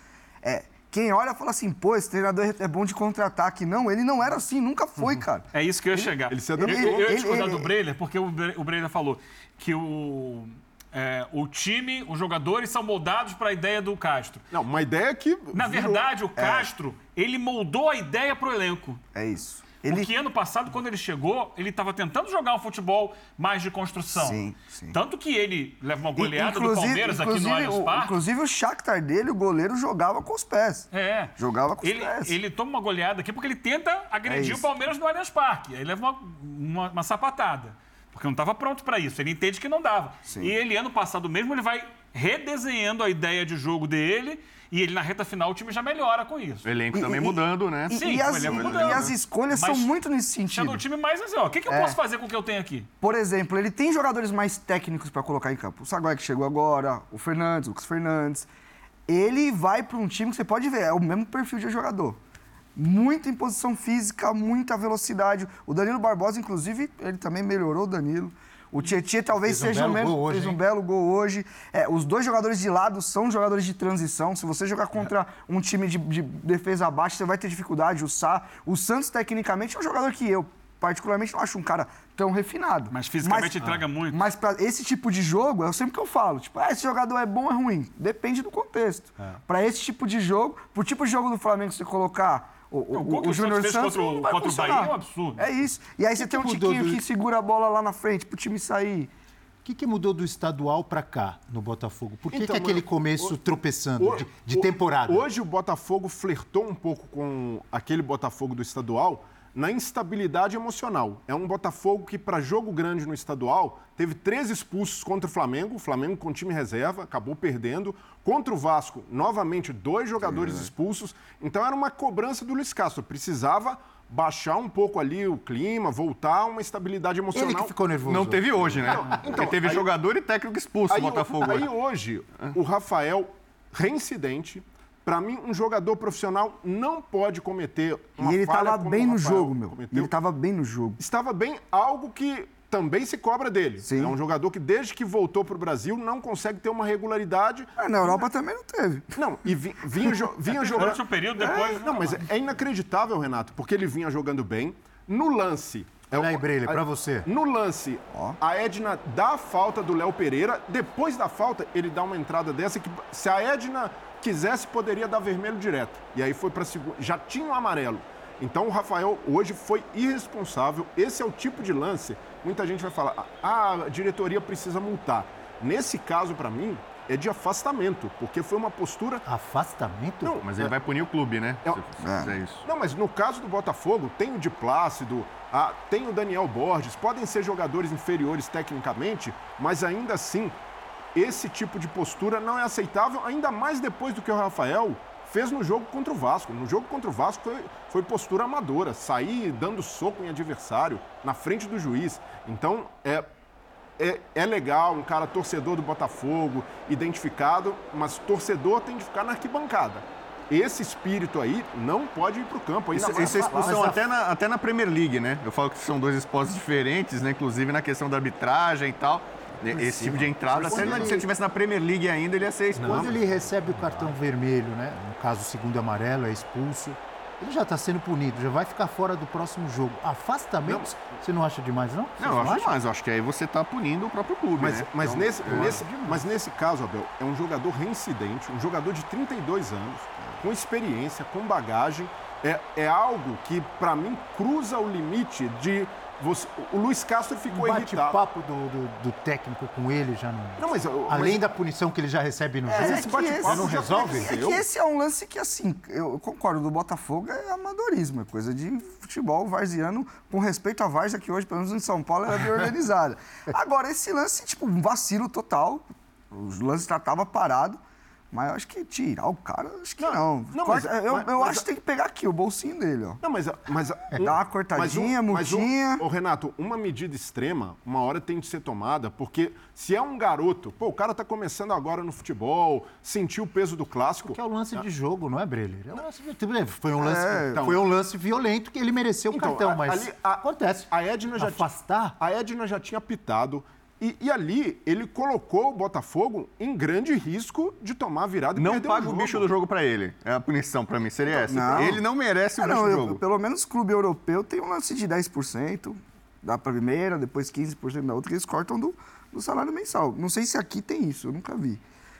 é, quem olha fala assim, pô, esse treinador é bom de contra-ataque. Não, ele não era assim, nunca foi, uhum. cara. É isso que eu ia chegar. Ele, ele se Eu, eu ia discordar do Breiner, porque o, o Breiner falou que o é, o time, os jogadores são moldados para a ideia do Castro. Não, uma ideia que. Na virou... verdade, o é. Castro, é. Ele moldou a ideia para o elenco. É isso. Ele... Porque ano passado, quando ele chegou, ele estava tentando jogar um futebol mais de construção. Sim, sim. Tanto que ele leva uma goleada do Palmeiras aqui no Allianz Parque. Inclusive o Shakhtar dele, o goleiro, jogava com os pés. É. Jogava com ele, os pés. Ele toma uma goleada aqui porque ele tenta agredir é o Palmeiras no Allianz Parque. Aí leva uma, uma, uma sapatada porque não estava pronto para isso. Ele entende que não dava. Sim. E ele, ano passado mesmo, ele vai redesenhando a ideia de jogo dele e ele, na reta final, o time já melhora com isso. O elenco e, também e, mudando, né? E, Sim, e, as, mudando. e as escolhas Mas, são muito nesse sentido. O time mais assim, ó, o que, que eu é. posso fazer com o que eu tenho aqui? Por exemplo, ele tem jogadores mais técnicos para colocar em campo. O Saguai que chegou agora, o Fernandes, o Lucas Fernandes. Ele vai para um time que você pode ver, é o mesmo perfil de jogador muita imposição física, muita velocidade. O Danilo Barbosa, inclusive, ele também melhorou o Danilo. O Tietchan talvez fez seja um menos, hoje, fez um belo gol hoje. É, os dois jogadores de lado são jogadores de transição. Se você jogar contra um time de, de defesa baixa, você vai ter dificuldade. O Sá, o Santos tecnicamente é um jogador que eu particularmente não acho um cara tão refinado. Mas fisicamente mas, entrega ah, muito. Mas para esse tipo de jogo, é sempre que eu falo, tipo, ah, esse jogador é bom ou é ruim? Depende do contexto. É. Para esse tipo de jogo, pro tipo de jogo do Flamengo você colocar o, o, o, Júnior Santos contra, o, contra o Bahia é um absurdo. É isso. E aí que você tem um Tiquinho do... que segura a bola lá na frente pro time sair. O que, que mudou do estadual para cá no Botafogo? Por que, então, que aquele começo o, tropeçando de, de temporada? Hoje o Botafogo flertou um pouco com aquele Botafogo do estadual na instabilidade emocional. É um Botafogo que, para jogo grande no estadual, teve três expulsos contra o Flamengo, o Flamengo com time reserva, acabou perdendo. Contra o Vasco, novamente, dois jogadores Sim, expulsos. Então era uma cobrança do Luiz Castro. Precisava baixar um pouco ali o clima, voltar a uma estabilidade emocional. Ele que ficou nervoso. Não teve hoje, né? Não, então, Porque teve aí, jogador e técnico expulso no Botafogo. Aí hoje, o Rafael, reincidente, para mim, um jogador profissional não pode cometer uma E ele estava bem no jogo, meu. Cometeu. Ele estava bem no jogo. Estava bem, algo que também se cobra dele. Sim. É um jogador que, desde que voltou para o Brasil, não consegue ter uma regularidade. É, na Europa também não teve. Não, e vinha, jogando. Durante um período depois. É, não, mas é inacreditável, Renato, porque ele vinha jogando bem. No lance. É Olha aí, Breile, para você. No lance, a Edna dá a falta do Léo Pereira. Depois da falta, ele dá uma entrada dessa que, se a Edna quisesse, poderia dar vermelho direto. E aí foi para segundo. Já tinha o um amarelo. Então o Rafael hoje foi irresponsável. Esse é o tipo de lance. Muita gente vai falar: ah, a diretoria precisa multar. Nesse caso, para mim, é de afastamento, porque foi uma postura. Afastamento? Não, mas ele é... vai punir o clube, né? É... Se é isso. Não, mas no caso do Botafogo, tem o de Plácido, ah, tem o Daniel Borges, podem ser jogadores inferiores tecnicamente, mas ainda assim esse tipo de postura não é aceitável, ainda mais depois do que o Rafael fez no jogo contra o Vasco. No jogo contra o Vasco foi, foi postura amadora, sair dando soco em adversário, na frente do juiz. Então, é, é, é legal, um cara torcedor do Botafogo, identificado, mas torcedor tem de ficar na arquibancada. Esse espírito aí não pode ir para o campo. Isso, mais isso é expulsão até na, até na Premier League, né? Eu falo que são dois esportes diferentes, né? Inclusive na questão da arbitragem e tal. Esse tipo de entrada, até se ele estivesse na Premier League ainda, ele ia ser expulso. Quando ele recebe o cartão vermelho, né? No caso, o segundo amarelo, é expulso. Ele já está sendo punido, já vai ficar fora do próximo jogo. Afastamento, você não acha demais, não? Vocês Não, eu acho acham? demais. Eu acho que aí você está punindo o próprio clube, Mas, né? mas, Então, nesse, nesse, mas nesse caso, Abel, é um jogador reincidente, um jogador de 32 anos, com experiência, com bagagem. É, é algo que, para mim, cruza o limite de. Você, o Luiz Castro Um ficou irritado. bate-papo do, do, do técnico com ele já não. Não, mas, Além mas- da punição que ele já recebe no É, jogo. esse bate-papo não resolve? É que esse é um lance que, assim, eu concordo, do Botafogo é amadorismo, é coisa de futebol varziano, com respeito à várzea que hoje, pelo menos em São Paulo, era bem organizada. Agora, esse lance, tipo, um vacilo total, o lance já estava parado, mas eu acho que tirar o cara, acho que não. não, mas- Corta- eu mas- eu mas- acho que tem que pegar aqui o bolsinho dele, ó. Não, mas. mas Dá uma cortadinha, mas um- multinha. Ô, Renato, uma medida extrema, uma hora tem de ser tomada, porque se é um garoto, pô, o cara tá começando agora no futebol, sentiu o peso do clássico. Que é o lance de jogo, não é, Breler? É um lance de... Foi um lance, É, então. foi um lance violento que ele mereceu o Então, cartão, a- mas ali, a- acontece. A Edna já Afastar? A Edna já tinha pitado. E, e ali ele colocou o Botafogo em grande risco de tomar a virada e Não perder paga o bicho do jogo pra ele. É a punição pra mim, seria essa. Não. Ele não merece o Ah, bicho não, do eu- jogo. pelo menos clube europeu tem um lance de 10%, da primeira, depois 15% da outra, que eles cortam do, do salário mensal. Não sei se aqui tem isso, eu nunca vi.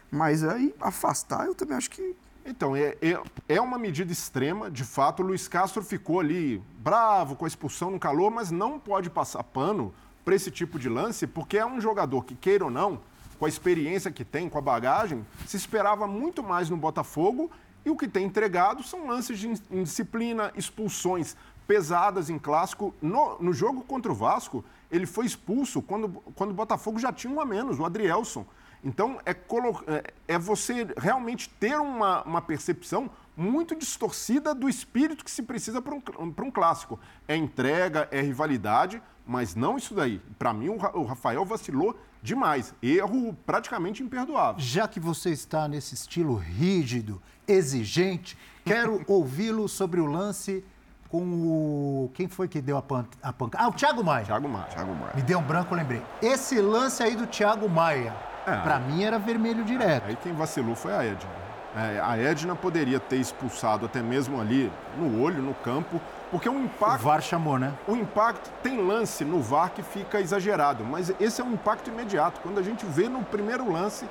Mas aí, afastar, eu também acho que. Então, é, é, é uma medida extrema, de fato. O Luiz Castro ficou ali bravo com a expulsão no calor, mas não pode passar pano para esse tipo de lance, porque é um jogador que, queira ou não, com a experiência que tem, com a bagagem, se esperava muito mais no Botafogo e o que tem entregado são lances de in- indisciplina, expulsões pesadas em clássico. No, no jogo contra o Vasco, ele foi expulso quando, quando o Botafogo já tinha um a menos, o Adrielson. Então, é, colo- é- é você realmente ter uma, uma percepção muito distorcida do espírito que se precisa para um, um clássico. É entrega, é rivalidade, mas não isso daí. Para mim, o Ra- o Rafael vacilou demais. Erro praticamente imperdoável. Já que você está nesse estilo rígido, exigente, quero ouvi-lo sobre o lance com o. Quem foi que deu a, pan... a pancada? Ah, o Thiago Maia. Thiago Maia. Thiago Maia. Me deu um branco, lembrei. Esse lance aí do Thiago Maia, É. pra mim era vermelho direto. Aí quem vacilou foi a Edna. É, a Edna poderia ter expulsado até mesmo ali no olho, no campo, porque o O impacto VAR chamou, né? O impacto tem lance no VAR que fica exagerado, mas esse é um impacto imediato. Quando a gente vê no primeiro lance,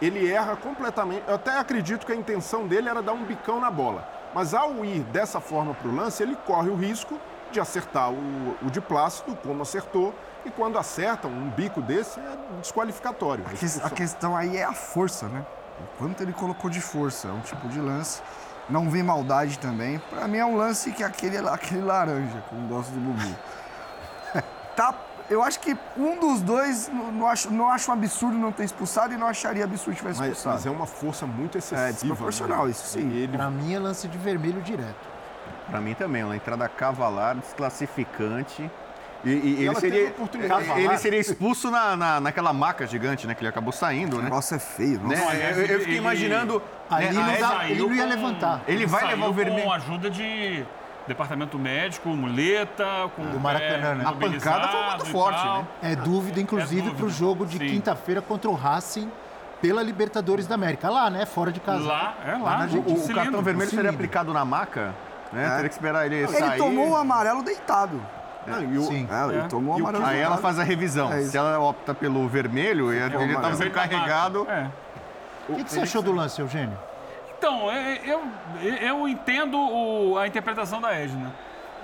ele erra completamente. Eu até acredito que a intenção dele era dar um bicão na bola. Mas ao ir dessa forma para o lance, ele corre o risco de acertar o, o de Plácido, como acertou, e quando acertam um bico desse, é desqualificatório. A, que- a questão aí é a força, né? O quanto ele colocou de força. É um tipo de lance. Não vi maldade também. Pra mim é um lance que é aquele, aquele laranja, como gosto do Bubu. Tá, eu acho que um dos dois não, não acho, não acho um absurdo não ter expulsado e não acharia absurdo tivesse Mas, expulsado. mas é uma força muito excessiva. É desproporcional, né? isso sim. Ele Pra mim é lance de vermelho direto. Pra mim também, uma entrada cavalar, desclassificante. E, e ele, ela seria, ele seria expulso na, na, naquela maca gigante, né? Que ele acabou saindo, O né? negócio é feio. Né? Nossa. aliás, Eu, eu fiquei ele- imaginando. Né, não dá- Edna- ele não ia levantar. Ele vai saiu levar o vermelho. Com ajuda de departamento médico, muleta, com Do Maracanã, né? A pancada foi muito e forte, né? É dúvida, inclusive, É dúvida, pro jogo de quinta-feira contra o Racing pela Libertadores da América. Lá, né? Fora de casa. Lá, é lá. Argentina. O cilindro. cartão vermelho seria cilindro. aplicado na maca, né? Teria que esperar ele Ele sair. tomou o amarelo deitado. Não, e o- Sim. É, É. tomou E o Aí ela faz a revisão. É. Se ela opta pelo vermelho, ele ele estava sendo carregado. É. O que, que você achou do lance, Eugênio? Então, é, eu, eu entendo o- a interpretação da Edna.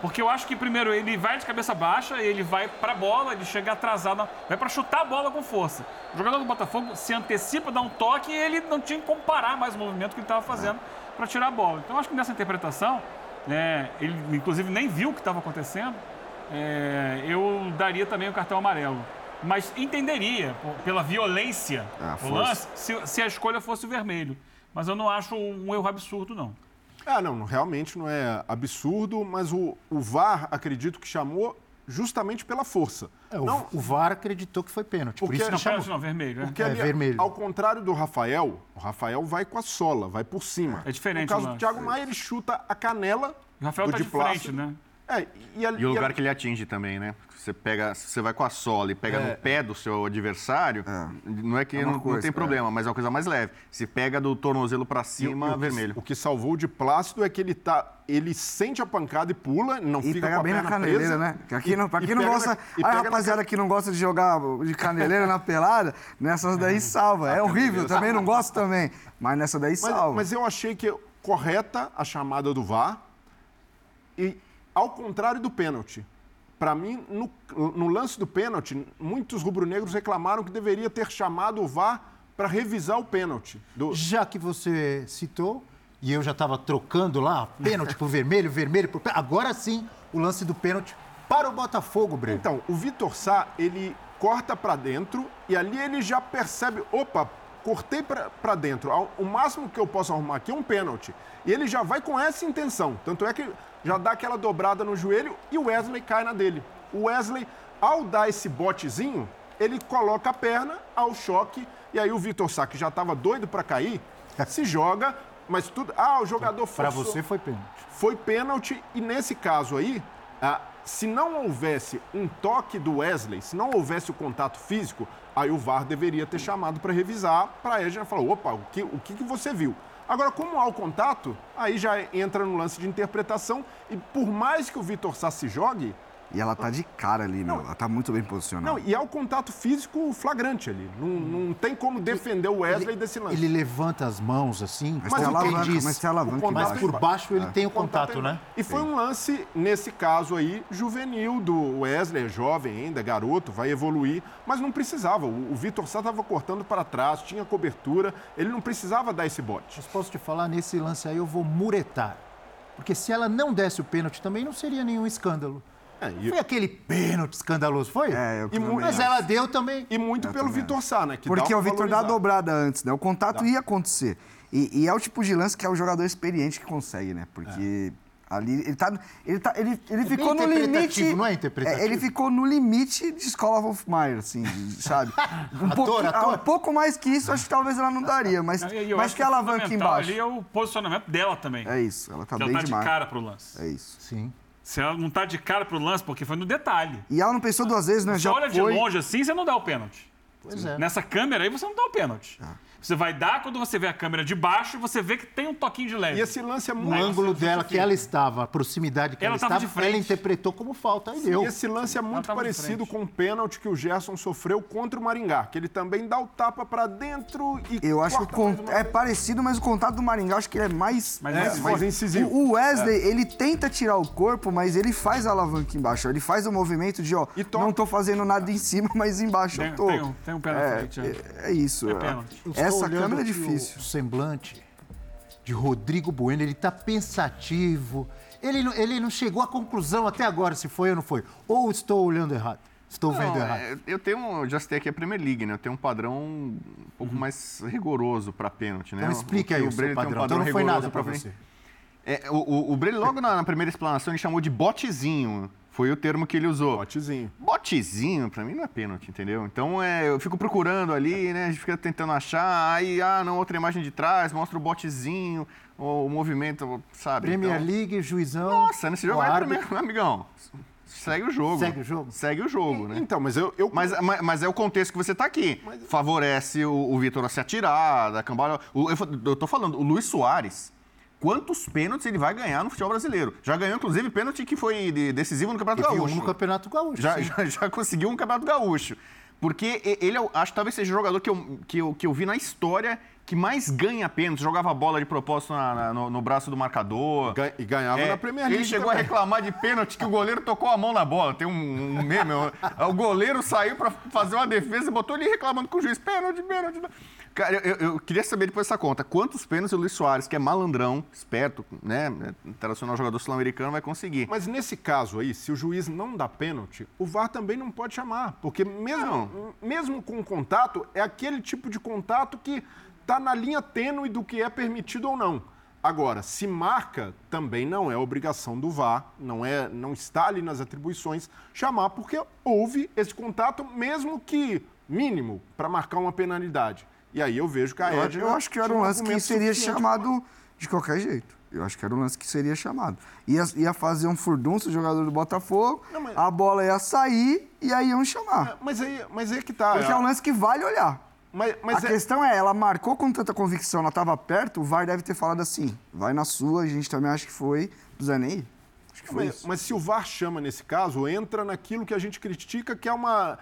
Porque eu acho que, primeiro, ele vai de cabeça baixa, ele vai pra bola, ele chega atrasado, vai pra chutar a bola com força. O jogador do Botafogo se antecipa, dá um toque e ele não tinha que comparar mais o movimento que ele estava fazendo pra tirar a bola. Então, eu acho que nessa interpretação, né, ele inclusive nem viu o que estava acontecendo, é, eu daria também o cartão amarelo. Mas entenderia, pela violência Ah, do lance, se, se a escolha fosse o vermelho. Mas eu não acho um erro absurdo, não. Ah, não, realmente não é absurdo, mas o, o VAR, acredito que chamou justamente pela força. É, o, não, o VAR acreditou que foi pênalti. Por Porque- isso Não, que chamou. pênalti não, vermelho. né? Porque É, ali, vermelho. ao contrário do Rafael, o Rafael vai com a sola, vai por cima. É diferente No caso o do. Thiago Maia, ele chuta a canela O Rafael do tá de Diplácido. frente, né? É, e, ali- E o lugar ali- que ele atinge também, né? Você pega, se você vai com a sola e pega É. no pé do seu adversário, não é que É não, não coisa, tem é. problema, mas é uma coisa mais leve. Se pega do tornozelo pra o- cima, e o que- vermelho. O que salvou de Plácido é que ele tá, ele sente a pancada e pula, não E fica pega com a bem na caneleira, presa, né? Aqui não, pra e quem não pega gosta. na- e a pega na rapaziada que não gosta de jogar de caneleira na pelada, nessas daí salva. É horrível, também não gosto também. Mas nessa daí Mas, salva. mas eu achei que correta a chamada do VAR e ao contrário do pênalti. Para mim, no, no lance do pênalti, muitos rubro-negros reclamaram que deveria ter chamado o VAR para revisar o pênalti. Do- Já que você citou, e eu já estava trocando lá, pênalti pro vermelho, vermelho pro pênalti. Agora sim, o lance do pênalti para o Botafogo, Breno. Então, o Vitor Sá, ele corta para dentro e ali ele já percebe, opa, cortei para dentro. O máximo que eu posso arrumar aqui é um pênalti. E ele já vai com essa intenção. Tanto é que já dá aquela dobrada no joelho e o Wesley cai na dele. O Wesley, ao dar esse botezinho, ele coloca a perna ao choque e aí o Vitor Sá, que já estava doido para cair, se joga, mas tudo... Ah, o jogador Para você foi pênalti. foi pênalti e nesse caso aí, ah, se não houvesse um toque do Wesley, se não houvesse o contato físico, aí o VAR deveria ter chamado para revisar, para a gente falar, opa, o que, o que, que você viu? Agora, como há o contato, aí já entra no lance de interpretação e por mais que o Vitor Sá se jogue, E ela tá de cara ali, meu. Ela tá muito bem posicionada. não, e há o contato físico flagrante ali. Não, não tem como defender o Wesley desse lance. Ele levanta as mãos assim, Mas como tem quem alavanca, diz, mas tem alavanca o mas por baixo ele tem o Contato contato, é- né? E foi um lance, nesse caso aí, juvenil do Wesley, é jovem ainda, garoto, vai evoluir, mas não precisava. O, o Vitor Sá estava cortando para trás, tinha cobertura, ele não precisava dar esse bote. Mas posso te falar, nesse lance aí eu vou muretar. Porque se ela não desse o pênalti também não seria nenhum escândalo. É, e, Foi aquele pênalti escandaloso, foi? É, eu E Mas ela deu também. e muito pelo também Vitor Sá, né? que Porque dá o Vitor dá a dobrada antes, né? O contato ia acontecer. E, e é o tipo de lance que é o jogador experiente que consegue, né? Porque ali ele tá. Ele, tá, ele, ele bem ficou no limite. não é interpretativo? ele ficou no limite de escola Wolfmaier, assim, sabe? Um, Ator, pouquinho- ator. um pouco mais que isso, acho que talvez ela não daria. Mas, eu mas acho que a alavanca embaixo. Ali é o posicionamento dela também. É isso, ela tá ela bem tá de demais. cara pro lance. É isso. Sim. Se ela não tá de cara pro lance, porque foi no detalhe. E ela não pensou duas vezes, né? Você Já olha de foi. longe assim, você não dá o pênalti. Pois é. Nessa câmera aí, você não dá o pênalti. Ah. Você vai dar quando você vê a câmera de baixo, você vê que tem um toquinho de leve. E esse lance é muito. ângulo dela que ela estava, a proximidade que ela, Ela tava estava, de frente. ela interpretou como falta e deu. E esse lance é muito parecido com o pênalti que o Gerson sofreu contra o Maringá, que ele também dá o tapa para dentro e Eu acho que o con- é parecido, mas o contato do Maringá acho que ele é mais. Mas É, mais mais incisivo. O o Wesley, ele tenta tirar o corpo, mas ele faz a alavanca embaixo. Ele faz o movimento de, ó, E não tô fazendo nada em cima, mas embaixo Tem- eu tô. tem um- tem um pé na é, frente, é. é, é isso. É é. pênalti. Estou Essa câmera é difícil. O semblante de Rodrigo Bueno, ele está pensativo. Ele, não- ele não chegou à conclusão até agora se foi ou não foi. Ou estou olhando errado? Estou vendo Não, errado. é, eu tenho, eu já citei aqui a Premier League, né? Eu tenho um padrão um pouco mais rigoroso para pênalti, né? Então explique O- aí o o seu tem um padrão. Então não foi nada para você. É, o, o, o logo na, na primeira explanação, ele chamou de botezinho. Foi o termo que ele usou. Botezinho. Botezinho, pra mim, não é pênalti, entendeu? Então, é, eu fico procurando ali, né? A gente fica tentando achar. Aí, ah, não, outra imagem de trás, mostra o botezinho, o, o movimento, sabe? Premier Então, League, juizão. Nossa, nesse jogo o vai árbitro. primeiro, amigão. Segue o jogo. Segue o jogo? Segue o jogo, né? Então, mas eu. eu Mas, mas, mas é o contexto que você tá aqui. Favorece o, o Vitor a se atirar, da cambada. O- eu, eu tô falando, o Luiz Soares, quantos pênaltis ele vai ganhar no futebol brasileiro? Já ganhou, inclusive, pênalti que foi de- decisivo no Campeonato Gaúcho. no Campeonato Gaúcho. Já, já, já conseguiu um Campeonato Gaúcho. Porque ele, eu acho que talvez seja o jogador que eu, que, eu, que eu vi na história que mais ganha pênalti. Jogava bola de propósito na- na- no, no braço do marcador. E ganhava É, na Premier League. Ele chegou também. a reclamar de pênalti que o goleiro tocou a mão na bola. Tem um, um meme. O goleiro saiu pra fazer uma defesa e botou ele reclamando com o juiz. Pênalti, pênalti. Cara, eu, eu- queria saber depois dessa conta. Quantos pênaltis o Luiz Soares, que é malandrão, esperto, né? Internacional jogador sul-americano, vai conseguir? Mas nesse caso aí, se o juiz não dá pênalti, o VAR também não pode chamar. Porque mesmo, mesmo com contato, é aquele tipo de contato que está na linha tênue do que é permitido ou não. Agora, se marca, também não é obrigação do VAR, não, é, não está ali nas atribuições chamar, porque houve esse contato, mesmo que mínimo, para marcar uma penalidade. E aí eu vejo que a Eu, Edna eu acho que era um lance que seria chamado de qualquer jeito. Eu acho que era um lance que seria chamado. Ia, ia fazer um furdunço o jogador do Botafogo, Não, mas- a bola ia sair e aí iam chamar. pra- Mas aí, mas aí que tá. Porque é um lance que vale olhar. Mas, mas a é- questão é, ela marcou com tanta convicção, ela estava perto, o VAR deve ter falado assim, vai na sua, a gente também acha que foi, nem ir. Acho que foi Mas, isso. mas se o VAR chama nesse caso, entra naquilo que a gente critica, que é uma,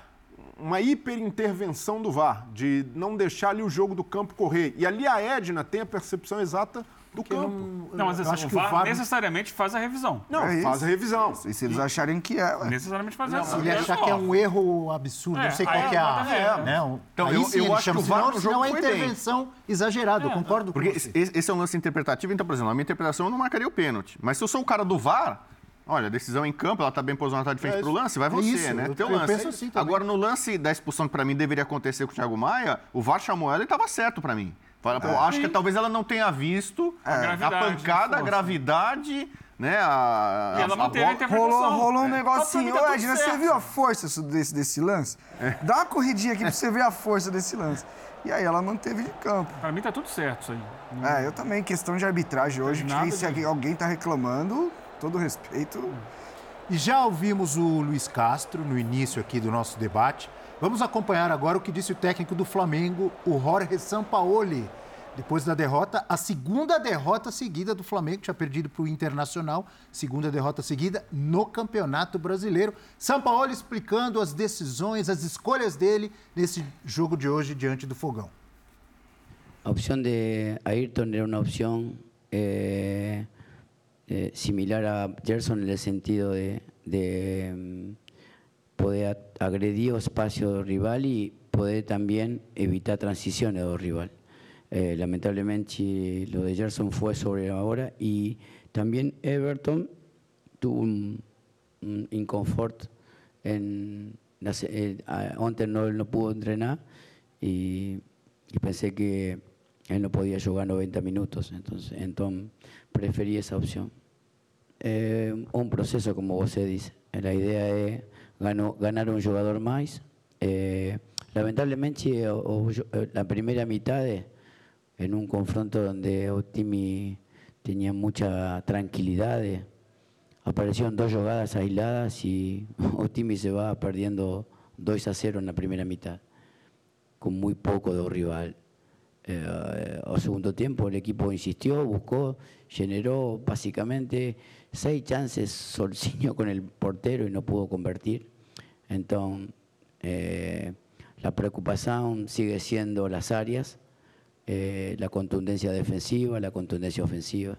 uma hiperintervenção do VAR, de não deixar ali o jogo do campo correr. E ali a Edna tem a percepção exata do campo. Não, Não, mas Eu assim, acho o que o VAR, VAR necessariamente faz a revisão. É faz a revisão. E se eles acharem que é, ué. Necessariamente faz a Se revisão. ele achar que é um erro absurdo, É, não sei qual que é a... né, um- Então, aí eu- sim eu acho chama, que o VAR senão, no senão jogo é foi bem. intervenção exagerada, eu concordo com Porque você. esse, esse é um lance interpretativo, então, por exemplo, a minha interpretação eu não marcaria o pênalti. Mas se eu sou o cara do VAR, olha, a decisão em campo, ela tá bem posicionada, tá de frente É pro isso. lance, vai É você, isso, né? eu- Teu eu lance. penso assim também. Agora, no lance da expulsão que pra mim deveria acontecer com o Thiago Maia, o VAR chamou ela e tava certo pra mim. Fala, pô, acho que talvez ela não tenha visto a, gravidade da pancada, a gravidade, né? A, E ela a manteve a bola- interpretação. Rolou, rolou um É. negocinho. Ô, mim tá tudo Edna, você viu a força desse, desse lance? Dá uma corridinha aqui pra você ver a força desse lance. E aí ela manteve de campo. Pra mim tá tudo certo isso aí. É, eu também, questão de arbitragem hoje, que se de- alguém tá reclamando, todo respeito. E já ouvimos o Luiz Castro no início aqui do nosso debate. Vamos acompanhar agora o que disse o técnico do Flamengo, o Jorge Sampaoli. Depois da derrota, a segunda derrota seguida do Flamengo, tinha perdido para o Internacional, segunda derrota seguida no Campeonato Brasileiro. Sampaoli explicando as decisões, as escolhas dele nesse jogo de hoje diante do Fogão. La opción de Ayrton era una opción eh, eh, similar a Gerson en el sentido de, de, mm, poder agredir espacio del rival y poder también evitar transiciones del rival. Eh, lamentablemente lo de Gerson fue sobre la hora y también Everton tuvo un, un inconfort en se- eh, antes no, él no pudo entrenar y, y pensé que él no podía jugar 90 minutos, entonces, entonces preferí esa opción. Eh, un proceso, como vos dice. La idea es gano- ganar un jugador más. Eh, lamentablemente, eh, la primera mitad, en un confronto donde Optimi tenía mucha tranquilidad, aparecieron dos jugadas aisladas y Optimi se va perdiendo 2 a 0 en la primera mitad, con muy poco de rival. Eh, al segundo tiempo el equipo insistió, buscó, generó básicamente seis chances Solcinho con el portero y no pudo convertir. Entonces, eh, la preocupación sigue siendo las áreas, eh, la contundencia defensiva, la contundencia ofensiva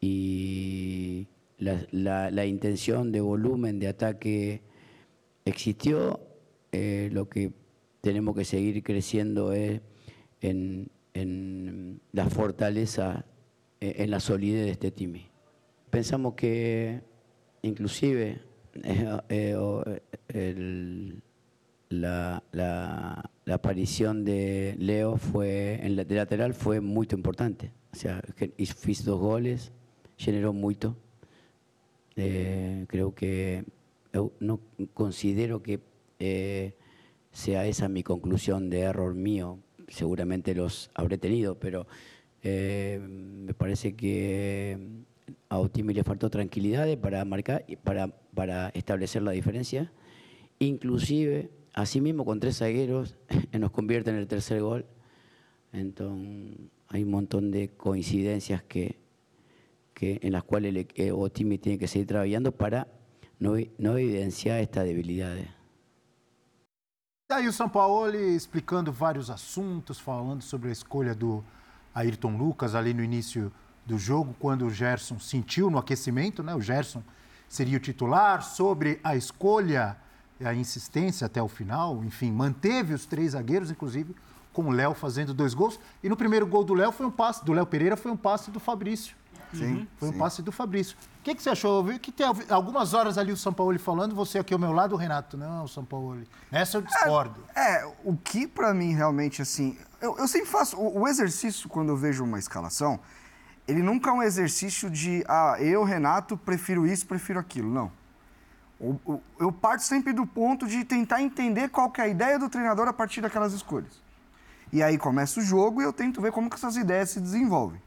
y la, la- la intención de volumen de ataque existió. eh, lo que tenemos que seguir creciendo es en, en la fortaleza, eh, en la solidez de este team. Pensamos que inclusive eh, eh, el- la, la- la aparición de Leo fue en la, de lateral fue muy importante. O sea, hizo dos goles, generó mucho. Eh, creo que eu no considero que eh, sea esa mi conclusión de error mío. Seguramente los habré tenido, pero eh, me parece que a Otimi le faltó tranquilidad para marcar y para, para establecer la diferencia. Inclusive, así mismo con tres zagueros, nos convierte en el tercer gol. Entonces, hay un montón de coincidencias que, que, en las cuales eh, Otimi tiene que seguir trabajando para no, no evidenciar estas debilidades. Daí o São Paulo explicando vários assuntos, falando sobre a escolha do Ayrton Lucas ali no início do jogo, quando o Gerson sentiu no aquecimento, né? O Gerson seria o titular, sobre a escolha, a insistência até o final, enfim, manteve os três zagueiros, inclusive com o Léo fazendo dois gols. E no primeiro gol do Léo foi um passe, do Léo Pereira foi um passe do Fabrício. Sim. Foi um sim. passe do Fabrício. O que, que você achou? Eu vi que tem algumas horas ali o São Paulo falando, você aqui ao meu lado, o Renato. Não, São Paulo. Nessa eu discordo. É, o que pra mim realmente, assim. Eu, eu sempre faço. O, o exercício, quando eu vejo uma escalação, ele nunca é um exercício de, ah, eu, Renato, prefiro isso, prefiro aquilo. Não. O- o- eu parto sempre do ponto de tentar entender qual que é a ideia do treinador a partir daquelas escolhas. E aí começa o jogo e eu tento ver como que essas ideias se desenvolvem.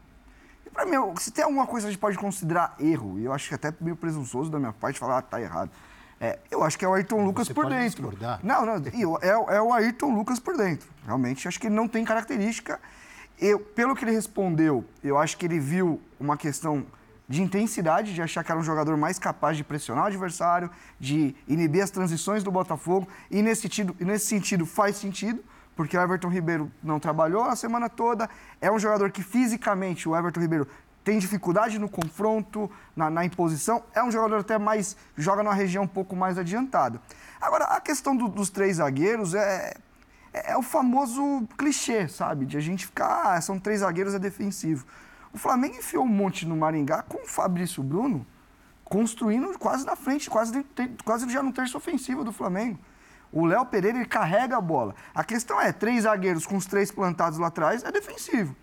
Pra mim, se tem alguma coisa que a gente pode considerar erro, e eu acho que até meio presunçoso da minha parte falar, ah, tá errado. É, eu acho que é o Ayrton Lucas Você por pode dentro. discordar. Não, não, é, é o Ayrton Lucas por dentro. Realmente, acho que ele não tem característica. Eu, pelo que ele respondeu, eu acho que ele viu uma questão de intensidade, de achar que era um jogador mais capaz de pressionar o adversário, de inibir as transições do Botafogo. E nesse sentido, e nesse sentido faz sentido, porque o Everton Ribeiro não trabalhou a semana toda. É um jogador que fisicamente, o Everton Ribeiro, tem dificuldade no confronto, na, na imposição. É um jogador até mais. joga numa região um pouco mais adiantada. Agora, a questão do- dos três zagueiros é, é, é o famoso clichê, sabe? De a gente ficar, ah, são três zagueiros, é defensivo. O Flamengo enfiou um monte no Maringá com o Fabrício Bruno construindo quase na frente, quase, quase já no terço ofensivo do Flamengo. O Léo Pereira ele carrega a bola. A questão é, três zagueiros com os três plantados lá atrás é defensivo.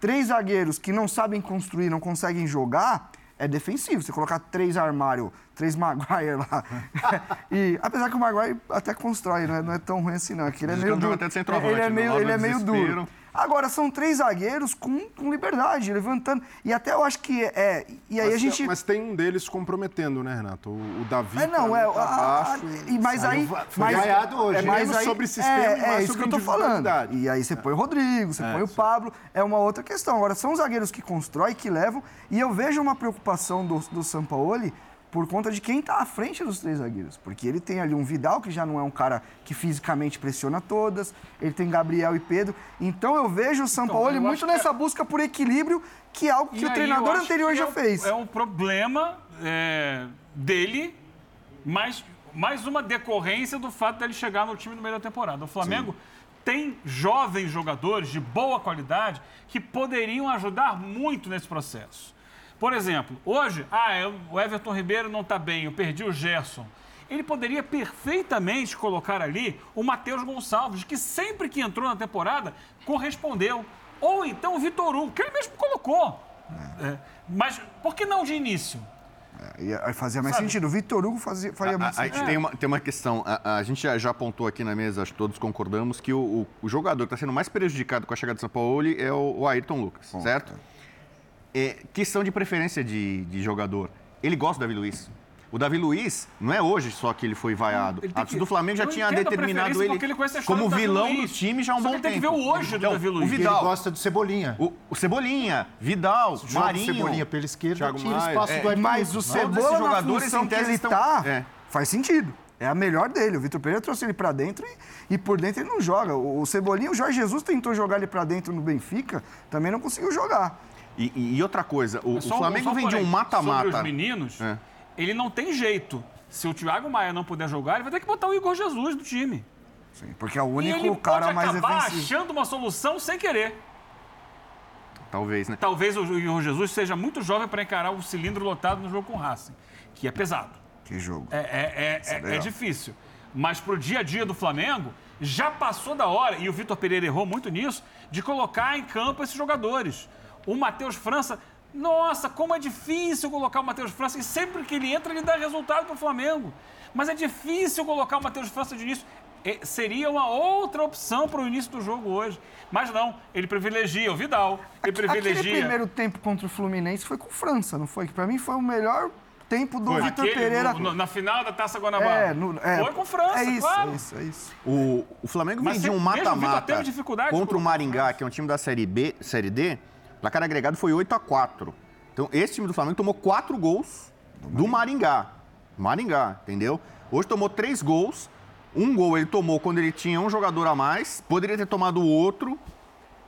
Três zagueiros que não sabem construir, não conseguem jogar, é defensivo. Você colocar três armário, três Maguire lá. e apesar que o Maguire até constrói, não é, não é tão ruim assim, não. É que ele é meio duro. ele é na meio, ele é meio duro. Agora, são três zagueiros com, com liberdade, levantando. E até eu acho que é. E aí mas, a gente. mas tem um deles comprometendo, né, Renato? O, o Davi É, não, pra é. tá a- baixo. e, mas aí. foi vaiado hoje. É, Menos aí, sobre sistema é, e mais é isso sobre que eu tô falando. E aí você põe o Rodrigo, você É, põe o. Pablo, é uma outra questão. Agora, são zagueiros que constroem, que levam. E eu vejo uma preocupação do, do Sampaoli por conta de quem está à frente dos três zagueiros. Porque ele tem ali um Vidal, que já não é um cara que fisicamente pressiona todas. Ele tem Gabriel e Pedro. Então eu vejo o Sampaoli eu muito nessa busca por equilíbrio, que é algo que E o treinador anterior já é um- fez. É um problema é, dele, mas mais uma decorrência do fato dele chegar no time no meio da temporada. O Flamengo tem jovens jogadores de boa qualidade que poderiam ajudar muito nesse processo. Por exemplo, hoje, ah, eu- o Everton Ribeiro não está bem, eu perdi o Gerson. Ele poderia perfeitamente colocar ali o Matheus Gonçalves, que sempre que entrou na temporada correspondeu. Ou então o Vitor Hugo, que ele mesmo colocou. É, mas por que não de início? E aí fazia mais Sabe? sentido. O Vitor Hugo fazia, faria A- mais a- a- sentido. tem, uma, tem uma questão. A, a gente já, já apontou aqui na mesa, acho que todos concordamos, que o, o- o jogador que está sendo mais prejudicado com a chegada de São Paulo é o, o Ayrton Lucas, certo? É, questão de preferência de, de jogador. Ele gosta do Davi Luiz. O Davi Luiz, não é hoje só que ele foi vaiado. Ele A que- do Flamengo já eu tinha determinado ele, ele como do Davi vilão Luiz. do time já há um Só bom que tem que tempo. ver o hoje do Então, Davi Luiz. O E ele Vidal, gosta do Cebolinha. o, o Cebolinha, Vidal, Joga o Marinho. Cebolinha pela esquerda, Thiago tira Maia. espaço É, do Ayrton Mas o Cebola na jogadores, função que ele estão- tá, é. faz sentido. É a melhor dele. O Vitor Pereira trouxe ele pra dentro e, e por dentro ele não joga. O, o Cebolinha, o Jorge Jesus tentou jogar ele pra dentro no Benfica, também não conseguiu jogar. E, e- e outra coisa, o, o um- Flamengo só vem de porém, um Sobre mata-mata. os meninos, É. ele não tem jeito. Se o Thiago Maia não puder jogar, ele vai ter que botar o Igor Jesus no time. Sim, porque é o e ele único cara mais acabar defensivo. achando uma solução sem querer. Talvez, né? Talvez o Igor Jesus seja muito jovem para encarar o cilindro lotado no jogo com o Racing, que é pesado. Que jogo. É, é- é- é- é difícil. Mas pro dia a dia do Flamengo, já passou da hora, e o Vitor Pereira errou muito nisso, de colocar em campo esses jogadores. O Matheus França, nossa, como é difícil colocar o Matheus França, e sempre que ele entra, ele dá resultado pro Flamengo. Mas é difícil colocar o Matheus França de início. É, seria uma outra opção para o início do jogo hoje. Mas não, ele privilegia o Vidal, ele Aquele privilegia. primeiro tempo contra o Fluminense foi com o França, não foi? Que pra mim foi o melhor tempo do Vitor Aquele Pereira. no- no- na final da Taça Guanabara. É, no, é, Foi com França, É isso, claro. é isso, é isso. O, o Flamengo Mas vem de um o mata-mata contra o o Maringá, que é um time da Série B, Série D. O placar agregado foi 8 a 4 Então, esse time do Flamengo tomou quatro gols do Maringá. Maringá, entendeu? Hoje tomou três gols. Um gol ele tomou quando ele tinha um jogador a mais. Poderia ter tomado outro.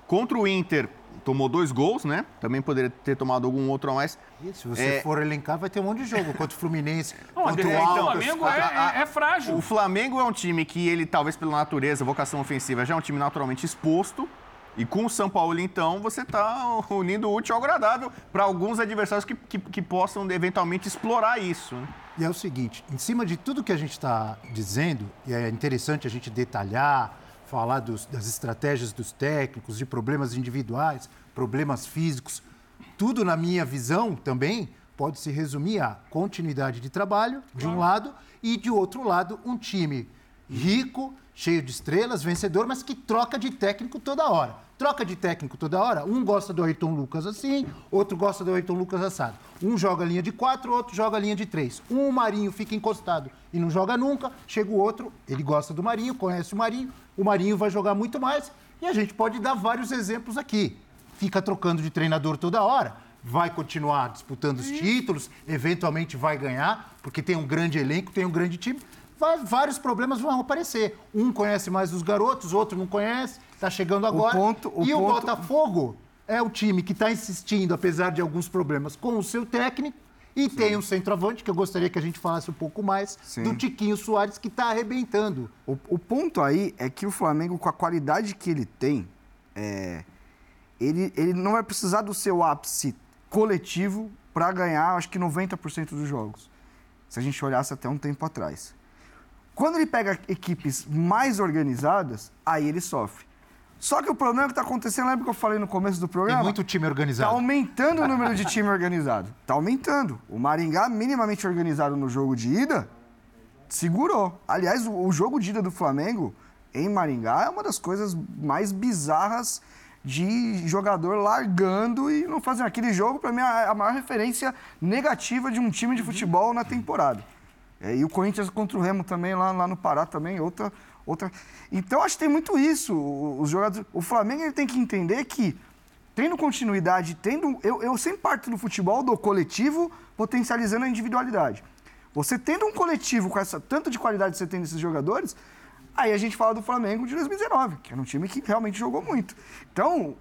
Contra o Inter, tomou dois gols, né? Também poderia ter tomado algum outro a mais. E se você É. for elencar, vai ter um monte de jogo. Contra o Fluminense, Não, contra o do Alcas. Flamengo é, é- é frágil. O Flamengo é um time que ele, talvez pela natureza, vocação ofensiva, já é um time naturalmente exposto. E com o São Paulo, então, você está unindo o útil ao agradável para alguns adversários que, que, que possam eventualmente explorar isso. né? E é o seguinte, em cima de tudo que a gente está dizendo, e é interessante a gente detalhar, falar dos- das estratégias dos técnicos, de problemas individuais, problemas físicos, tudo na minha visão também pode se resumir a continuidade de trabalho, de um lado, e de outro lado, um time rico, cheio de estrelas, vencedor, mas que troca de técnico toda hora. Troca de técnico toda hora, um gosta do Ayrton Lucas assim, outro gosta do Ayrton Lucas assado. Um joga a linha de quatro, outro joga a linha de três. Um o Marinho fica encostado e não joga nunca, chega o outro, ele gosta do Marinho, conhece o Marinho, o Marinho vai jogar muito mais, e a gente pode dar vários exemplos aqui. Fica trocando de treinador toda hora, vai continuar disputando os títulos, eventualmente vai ganhar, porque tem um grande elenco, tem um grande time. Vários problemas vão aparecer. Um conhece mais os garotos, outro não conhece, está chegando agora. ponto- o e o ponto- Botafogo é o time que está insistindo, apesar de alguns problemas, com o seu técnico. E tem um centroavante, que eu gostaria que a gente falasse um pouco mais, Sim. do Tiquinho Soares, que está arrebentando. O, o ponto aí é que o Flamengo, com a qualidade que ele tem, é, ele, ele não vai precisar do seu ápice coletivo para ganhar, acho que 90% dos jogos. Se a gente olhasse até um tempo atrás. Quando ele pega equipes mais organizadas, aí ele sofre. Só que o problema que está acontecendo, lembra que eu falei no começo do Tem programa? muito time Está organizado. aumentando o número de time organizado. Está aumentando. O Maringá, minimamente organizado no jogo de ida, segurou. Aliás, o, o jogo de ida do Flamengo em Maringá é uma das coisas mais bizarras de jogador largando e não fazendo. Aquele jogo, para mim, é a maior referência negativa de um time de futebol na temporada. É, e o Corinthians contra o Remo também, lá, lá no Pará também, outra, outra. Então, acho que tem muito isso. Os jogadores, o Flamengo ele tem que entender que, tendo continuidade, tendo. Eu, eu sempre parto do futebol do coletivo, potencializando a individualidade. Você tendo um coletivo com essa tanto de qualidade que você tem desses jogadores, aí a gente fala do Flamengo de 2019, que era um time que realmente jogou muito. Então,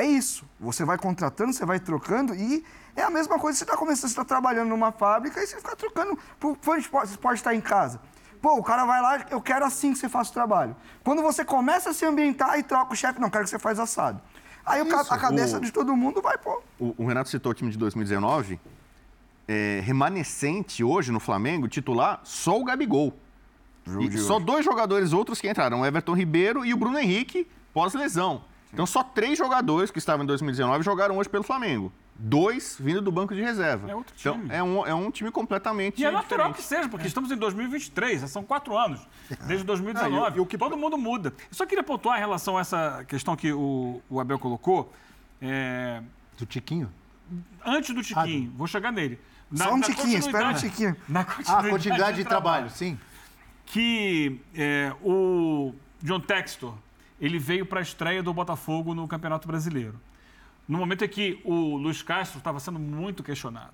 é isso. Você vai contratando, você vai trocando e é a mesma coisa. Você está começando, você está trabalhando numa fábrica e você fica trocando. Você pode, estar em casa. Pô, o cara vai lá, eu quero assim que você faça o trabalho. Quando você começa a se ambientar e troca o chefe, não, quero que você faça assado. Aí o a cabeça O- de todo mundo vai, pô. O, o Renato citou o time de 2019. É, remanescente hoje no Flamengo, titular, só o Gabigol. E só dois jogadores outros que entraram, o Everton Ribeiro e o Bruno Henrique, pós-lesão. Então só três jogadores que estavam em 2019 jogaram hoje pelo Flamengo. Dois vindo do banco de reserva. É outro Então time. é um, é um time completamente E é natural que seja, porque estamos em 2023, já são quatro anos, desde 2019. Ah, e o- e o que- Todo mundo muda. Eu só queria pontuar em relação a essa questão que o, o Abel colocou. é, Do Tiquinho? antes do Tiquinho, vou chegar nele. Na- Só um tiquinho, espera um continuidade- tiquinho. Na Ah, quantidade de trabalho, sim. que é, o John Textor ele veio para a estreia do Botafogo no Campeonato Brasileiro. No momento em que o Luiz Castro estava sendo muito questionado.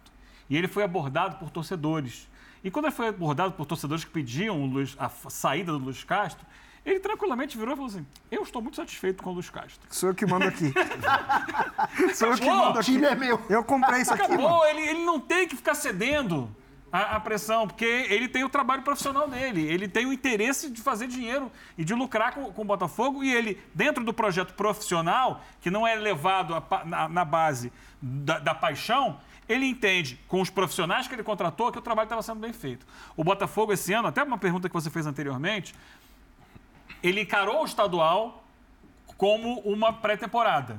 E ele foi abordado por torcedores. E quando ele foi abordado por torcedores que pediam o Luiz- a saída do Luiz Castro, ele tranquilamente virou e falou assim: Eu estou muito satisfeito com o Luiz Castro. Sou eu que mando aqui. Sou eu que Acabou. mando O aqui. time é meu. Eu comprei isso aqui, mano. Acabou, ele, ele não tem que ficar cedendo a, a pressão, porque ele tem o trabalho profissional dele, ele tem o interesse de fazer dinheiro e de lucrar com, com o Botafogo, e ele, dentro do projeto profissional, que não é levado a na, na base da, da paixão, ele entende, com os profissionais que ele contratou, que o trabalho estava sendo bem feito. O Botafogo, esse ano, até uma pergunta que você fez anteriormente, ele encarou o estadual como uma pré-temporada.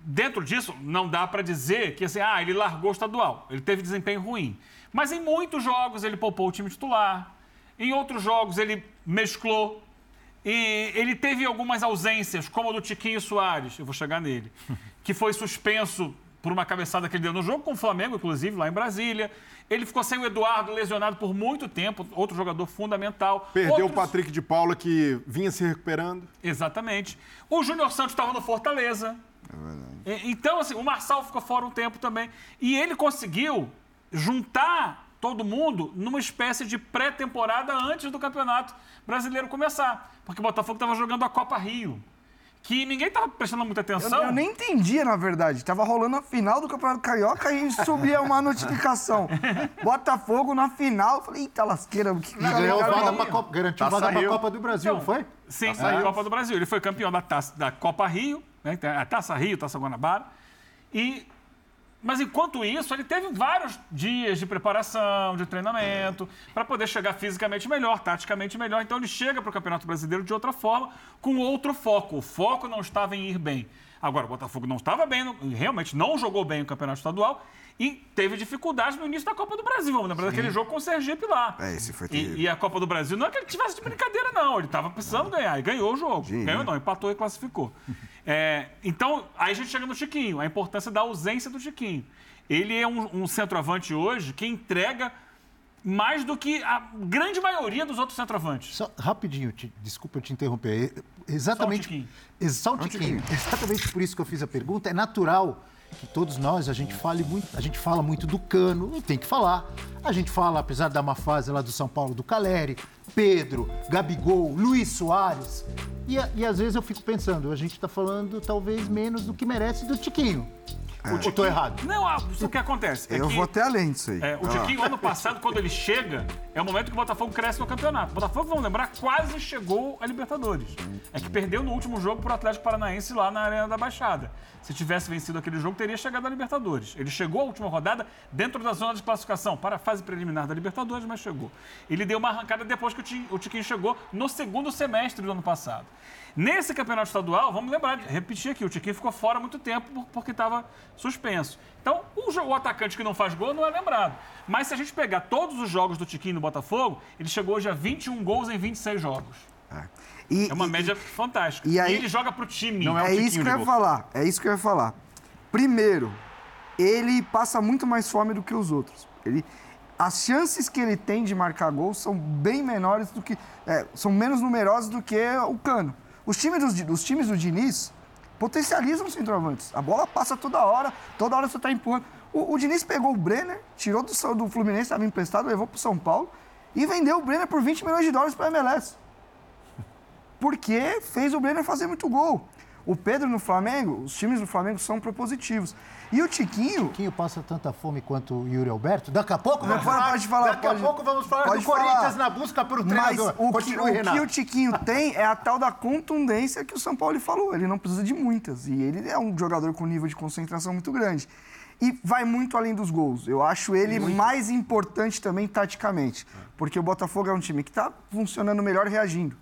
Dentro disso, não dá para dizer que assim, ah, ele largou o estadual, ele teve desempenho ruim. Mas em muitos jogos ele poupou o time titular, em outros jogos ele mesclou, e ele teve algumas ausências, como a do Tiquinho Soares, eu vou chegar nele, que foi suspenso por uma cabeçada que ele deu no jogo com o Flamengo, inclusive, lá em Brasília. Ele ficou sem o Eduardo, lesionado por muito tempo, outro jogador fundamental. Perdeu o Outros- Patrick de Paula, que vinha se recuperando. Exatamente. O Júnior Santos estava no Fortaleza. E- Então, assim, o Marçal ficou fora um tempo também. E ele conseguiu juntar todo mundo numa espécie de pré-temporada antes do Campeonato Brasileiro começar. Porque o Botafogo estava jogando a Copa Rio. Que ninguém estava prestando muita Eu, atenção. eu nem entendia, na verdade. Tava rolando a final do Campeonato Carioca e subia uma notificação. Botafogo na final. Eu Falei, eita lasqueira, o que E ganhou cara- vaga pra Copa, garantiu Taça vaga para a Rio. Copa do Brasil, não foi? Sim, na Copa do Brasil. Ele foi campeão da, taça, da Copa Rio, né? A Taça Rio, Taça Guanabara. E, mas enquanto isso, ele teve vários dias de preparação, de treinamento, para poder chegar fisicamente melhor, taticamente melhor. Então ele chega para o Campeonato Brasileiro de outra forma, com outro foco. O foco não estava em ir bem. Agora, o Botafogo não estava bem, realmente não jogou bem o Campeonato Estadual e teve dificuldades no início da Copa do Brasil. Vamos lembrar daquele jogo com o Sergipe lá. É, esse foi E, terrível. e a Copa do Brasil não é que ele tivesse de brincadeira, não. Ele estava precisando ganhar e ganhou o jogo. Sim. Ganhou não, empatou e classificou. É, então, aí a gente chega no Chiquinho, a importância da ausência do Chiquinho. Ele é um, um centroavante hoje que entrega mais do que a grande maioria dos outros centroavantes. Só rapidinho, te- desculpa eu te interromper. É- Exatamente. tiquinho. Ex- Só um tiquinho. Exatamente por isso que eu fiz a pergunta. É natural que todos nós, a gente fale muito, a gente fala muito do Cano, e tem que falar. A gente fala, apesar da má fase lá do São Paulo, do Caleri, Pedro, Gabigol, Luiz Soares. E, e às vezes eu fico pensando, a gente está falando talvez menos do que merece do Tiquinho. Ou eu tô errado? Não, ah, o que acontece? É Eu que- vou até além disso aí. É, o Tiquinho, ano passado, quando ele chega, é o momento que o Botafogo cresce no campeonato. O Botafogo, vamos lembrar, quase chegou a Libertadores. É que perdeu no último jogo pro Atlético Paranaense lá na Arena da Baixada. Se tivesse vencido aquele jogo, teria chegado à Libertadores. Ele chegou à última rodada dentro da zona de classificação, para a fase preliminar da Libertadores, mas chegou. Ele deu uma arrancada depois que o o Tiquinho chegou no segundo semestre do ano passado. Nesse campeonato estadual, vamos lembrar, repetir aqui, o Tiquinho ficou fora há muito tempo por- porque estava suspenso. Então, o, o atacante que não faz gol não é lembrado. Mas se a gente pegar todos os jogos do Tiquinho no Botafogo, ele chegou hoje a 21 gols em 26 jogos. E- É uma e- média fantástica. e aí- ele joga pro time. Não é É isso que eu ia falar. É isso que eu ia falar. Primeiro, ele passa muito mais fome do que os outros. Ele, as chances que ele tem de marcar gol são bem menores do que. é, são menos numerosas do que o Cano. Os times, dos, os times do Diniz potencializam os centroavantes. A bola passa toda hora, toda hora você está empurrando. O, o Diniz pegou o Brenner, tirou do, do Fluminense, estava emprestado, levou para o São Paulo e vendeu o Brenner por 20 milhões de dólares para a MLS porque fez o Brenner fazer muito gol. O Pedro no Flamengo, os times do Flamengo são propositivos. E o Tiquinho, Tiquinho passa tanta fome quanto o Yuri Alberto? Daqui a pouco vamos Pode- falar. pode falar, Daqui pode- a pouco vamos falar do Corinthians falar. na busca por o mas treinador. o, que, o que o Tiquinho tem é a tal da contundência que o São Paulo falou. Ele não precisa de muitas. E ele é um jogador com nível de concentração muito grande. E vai muito além dos gols. Eu acho ele mais importante também taticamente. Porque o Botafogo é um time que está funcionando melhor reagindo.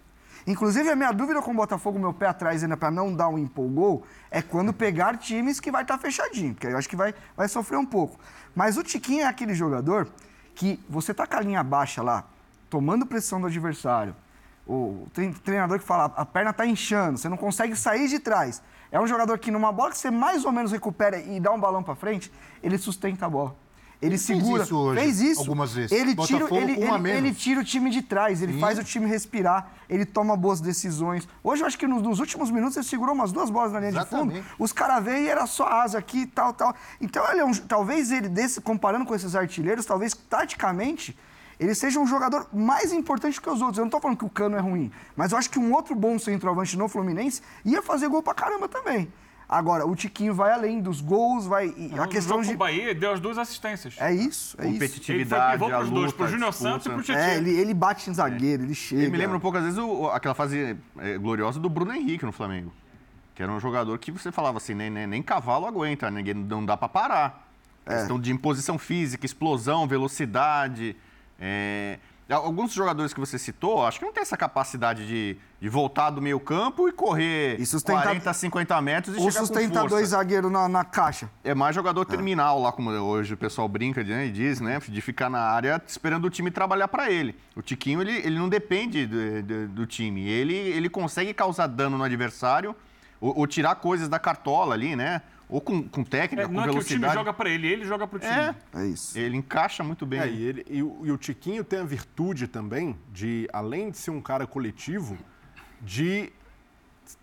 Inclusive, a minha dúvida com o Botafogo, meu pé atrás ainda para não dar um empolgol, é quando pegar times que vai estar fechadinho, porque eu acho que vai, vai sofrer um pouco. Mas o Tiquinho é aquele jogador que você tá com a linha baixa lá, tomando pressão do adversário, o tre- treinador que fala, a perna tá inchando, você não consegue sair de trás. É um jogador que numa bola que você mais ou menos recupera e dá um balão para frente, ele sustenta a bola. Ele, Ele fez segura. isso hoje, fez isso. algumas vezes. Ele tira, ele, ele- ele tira o time de trás, ele faz o time respirar, ele toma boas decisões. Hoje eu acho que nos, nos últimos minutos ele segurou umas duas bolas na linha Exatamente. de fundo. Os caras veio e era só asa aqui, tal, tal. Então ele é um, talvez ele desse comparando com esses artilheiros, talvez taticamente ele seja um jogador mais importante que os outros. Eu não tô falando que o Cano é ruim, mas eu acho que um outro bom centroavante no Fluminense ia fazer gol pra caramba também. Agora, o Tiquinho vai além dos gols, vai. e a No questão jogo de. o Bahia, ele deu as duas assistências. É isso, é isso. Ele foi Competitividade, pivô a pros dois, luta, pro Júnior Santos e pro. Tietchan. É, ele, ele bate em zagueiro, ele chega. Ele me lembra um pouco, às vezes, o- aquela fase é, gloriosa do Bruno Henrique no Flamengo. Que era um jogador que você falava assim, nem, nem, nem cavalo aguenta, ninguém não dá pra parar. Questão de imposição física, explosão, velocidade. é, Alguns jogadores que você citou, acho que não tem essa capacidade de, de voltar do meio campo e correr E sustentar- 40, 50 metros e Ou chegar sustentar dois zagueiros na, na caixa. É mais jogador terminal lá, como hoje o pessoal brinca né, e diz, né? De ficar na área esperando o time trabalhar para ele. O Tiquinho, ele, ele não depende do, do- do time. Ele, ele consegue causar dano no adversário ou, ou tirar coisas da cartola ali, né? Ou com, com técnica, É, com não é que o time velocidade. joga pra ele, ele joga pro time. É, É isso. ele encaixa muito bem. É, e, ele- e o, e o Tiquinho tem a virtude também de, além de ser um cara coletivo, de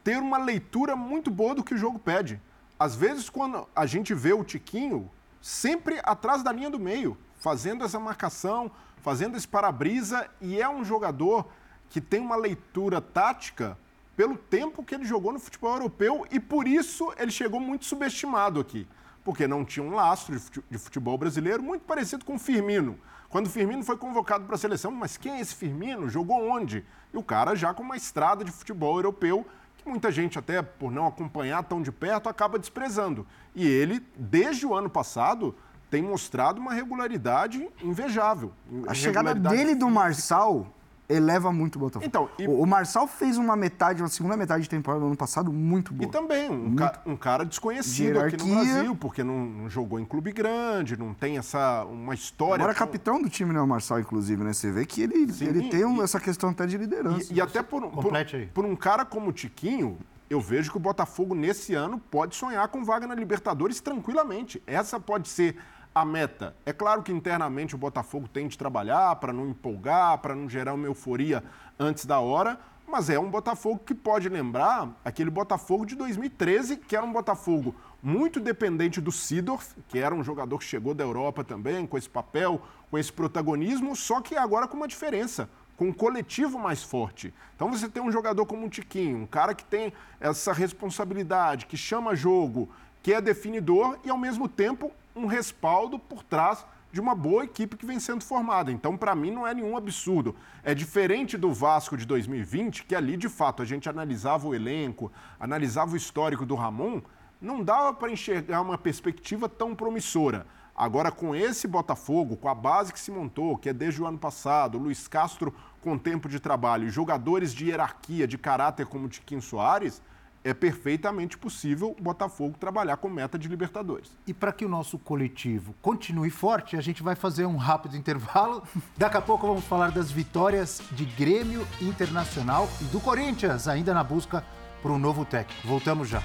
ter uma leitura muito boa do que o jogo pede. Às vezes, quando a gente vê o Tiquinho sempre atrás da linha do meio, fazendo essa marcação, fazendo esse para-brisa, e é um jogador que tem uma leitura tática pelo tempo que ele jogou no futebol europeu e por isso ele chegou muito subestimado aqui. Porque não tinha um lastro de fute- de futebol brasileiro muito parecido com o Firmino. Quando o Firmino foi convocado para a seleção, mas quem é esse Firmino? Jogou onde? E o cara já com uma estrada de futebol europeu que muita gente, até por não acompanhar tão de perto, acaba desprezando. E ele, desde o ano passado, tem mostrado uma regularidade invejável. A chegada dele do Marçal eleva muito o Botafogo. Então, e- o, o Marçal fez uma metade, uma segunda metade de temporada do ano passado muito boa. E também um, ca- um cara desconhecido aqui no. Brasil, porque não, não jogou em clube grande, não tem essa uma história. Agora tão- capitão do time, né, o Marçal, inclusive, né? Você vê que ele, Sim, ele tem um- e- essa questão até de liderança. E, e até por, um- por, por um cara como o Tiquinho, eu vejo que o Botafogo nesse ano pode sonhar com vaga na Libertadores tranquilamente. Essa pode ser a meta. É claro que internamente o Botafogo tem de trabalhar para não empolgar, para não gerar uma euforia antes da hora, mas é um Botafogo que pode lembrar aquele Botafogo de 2013, que era um Botafogo muito dependente do Sidorf, que era um jogador que chegou da Europa também, com esse papel, com esse protagonismo, só que agora com uma diferença com um coletivo mais forte. Então você tem um jogador como um Tiquinho, um cara que tem essa responsabilidade, que chama jogo, que é definidor e ao mesmo tempo um respaldo por trás de uma boa equipe que vem sendo formada. Então, para mim, não é nenhum absurdo. É diferente do Vasco de 2020, que ali, de fato, a gente analisava o elenco, analisava o histórico do Ramon, não dava para enxergar uma perspectiva tão promissora. Agora, com esse Botafogo, com a base que se montou, que é desde o ano passado, Luiz Castro com tempo de trabalho, jogadores de hierarquia, de caráter como o Tiquinho Soares, é perfeitamente possível o Botafogo trabalhar com meta de Libertadores. E para que o nosso coletivo continue forte, a gente vai fazer um rápido intervalo. Daqui a pouco vamos falar das vitórias de Grêmio Internacional e do Corinthians, ainda na busca por um novo técnico. Voltamos já.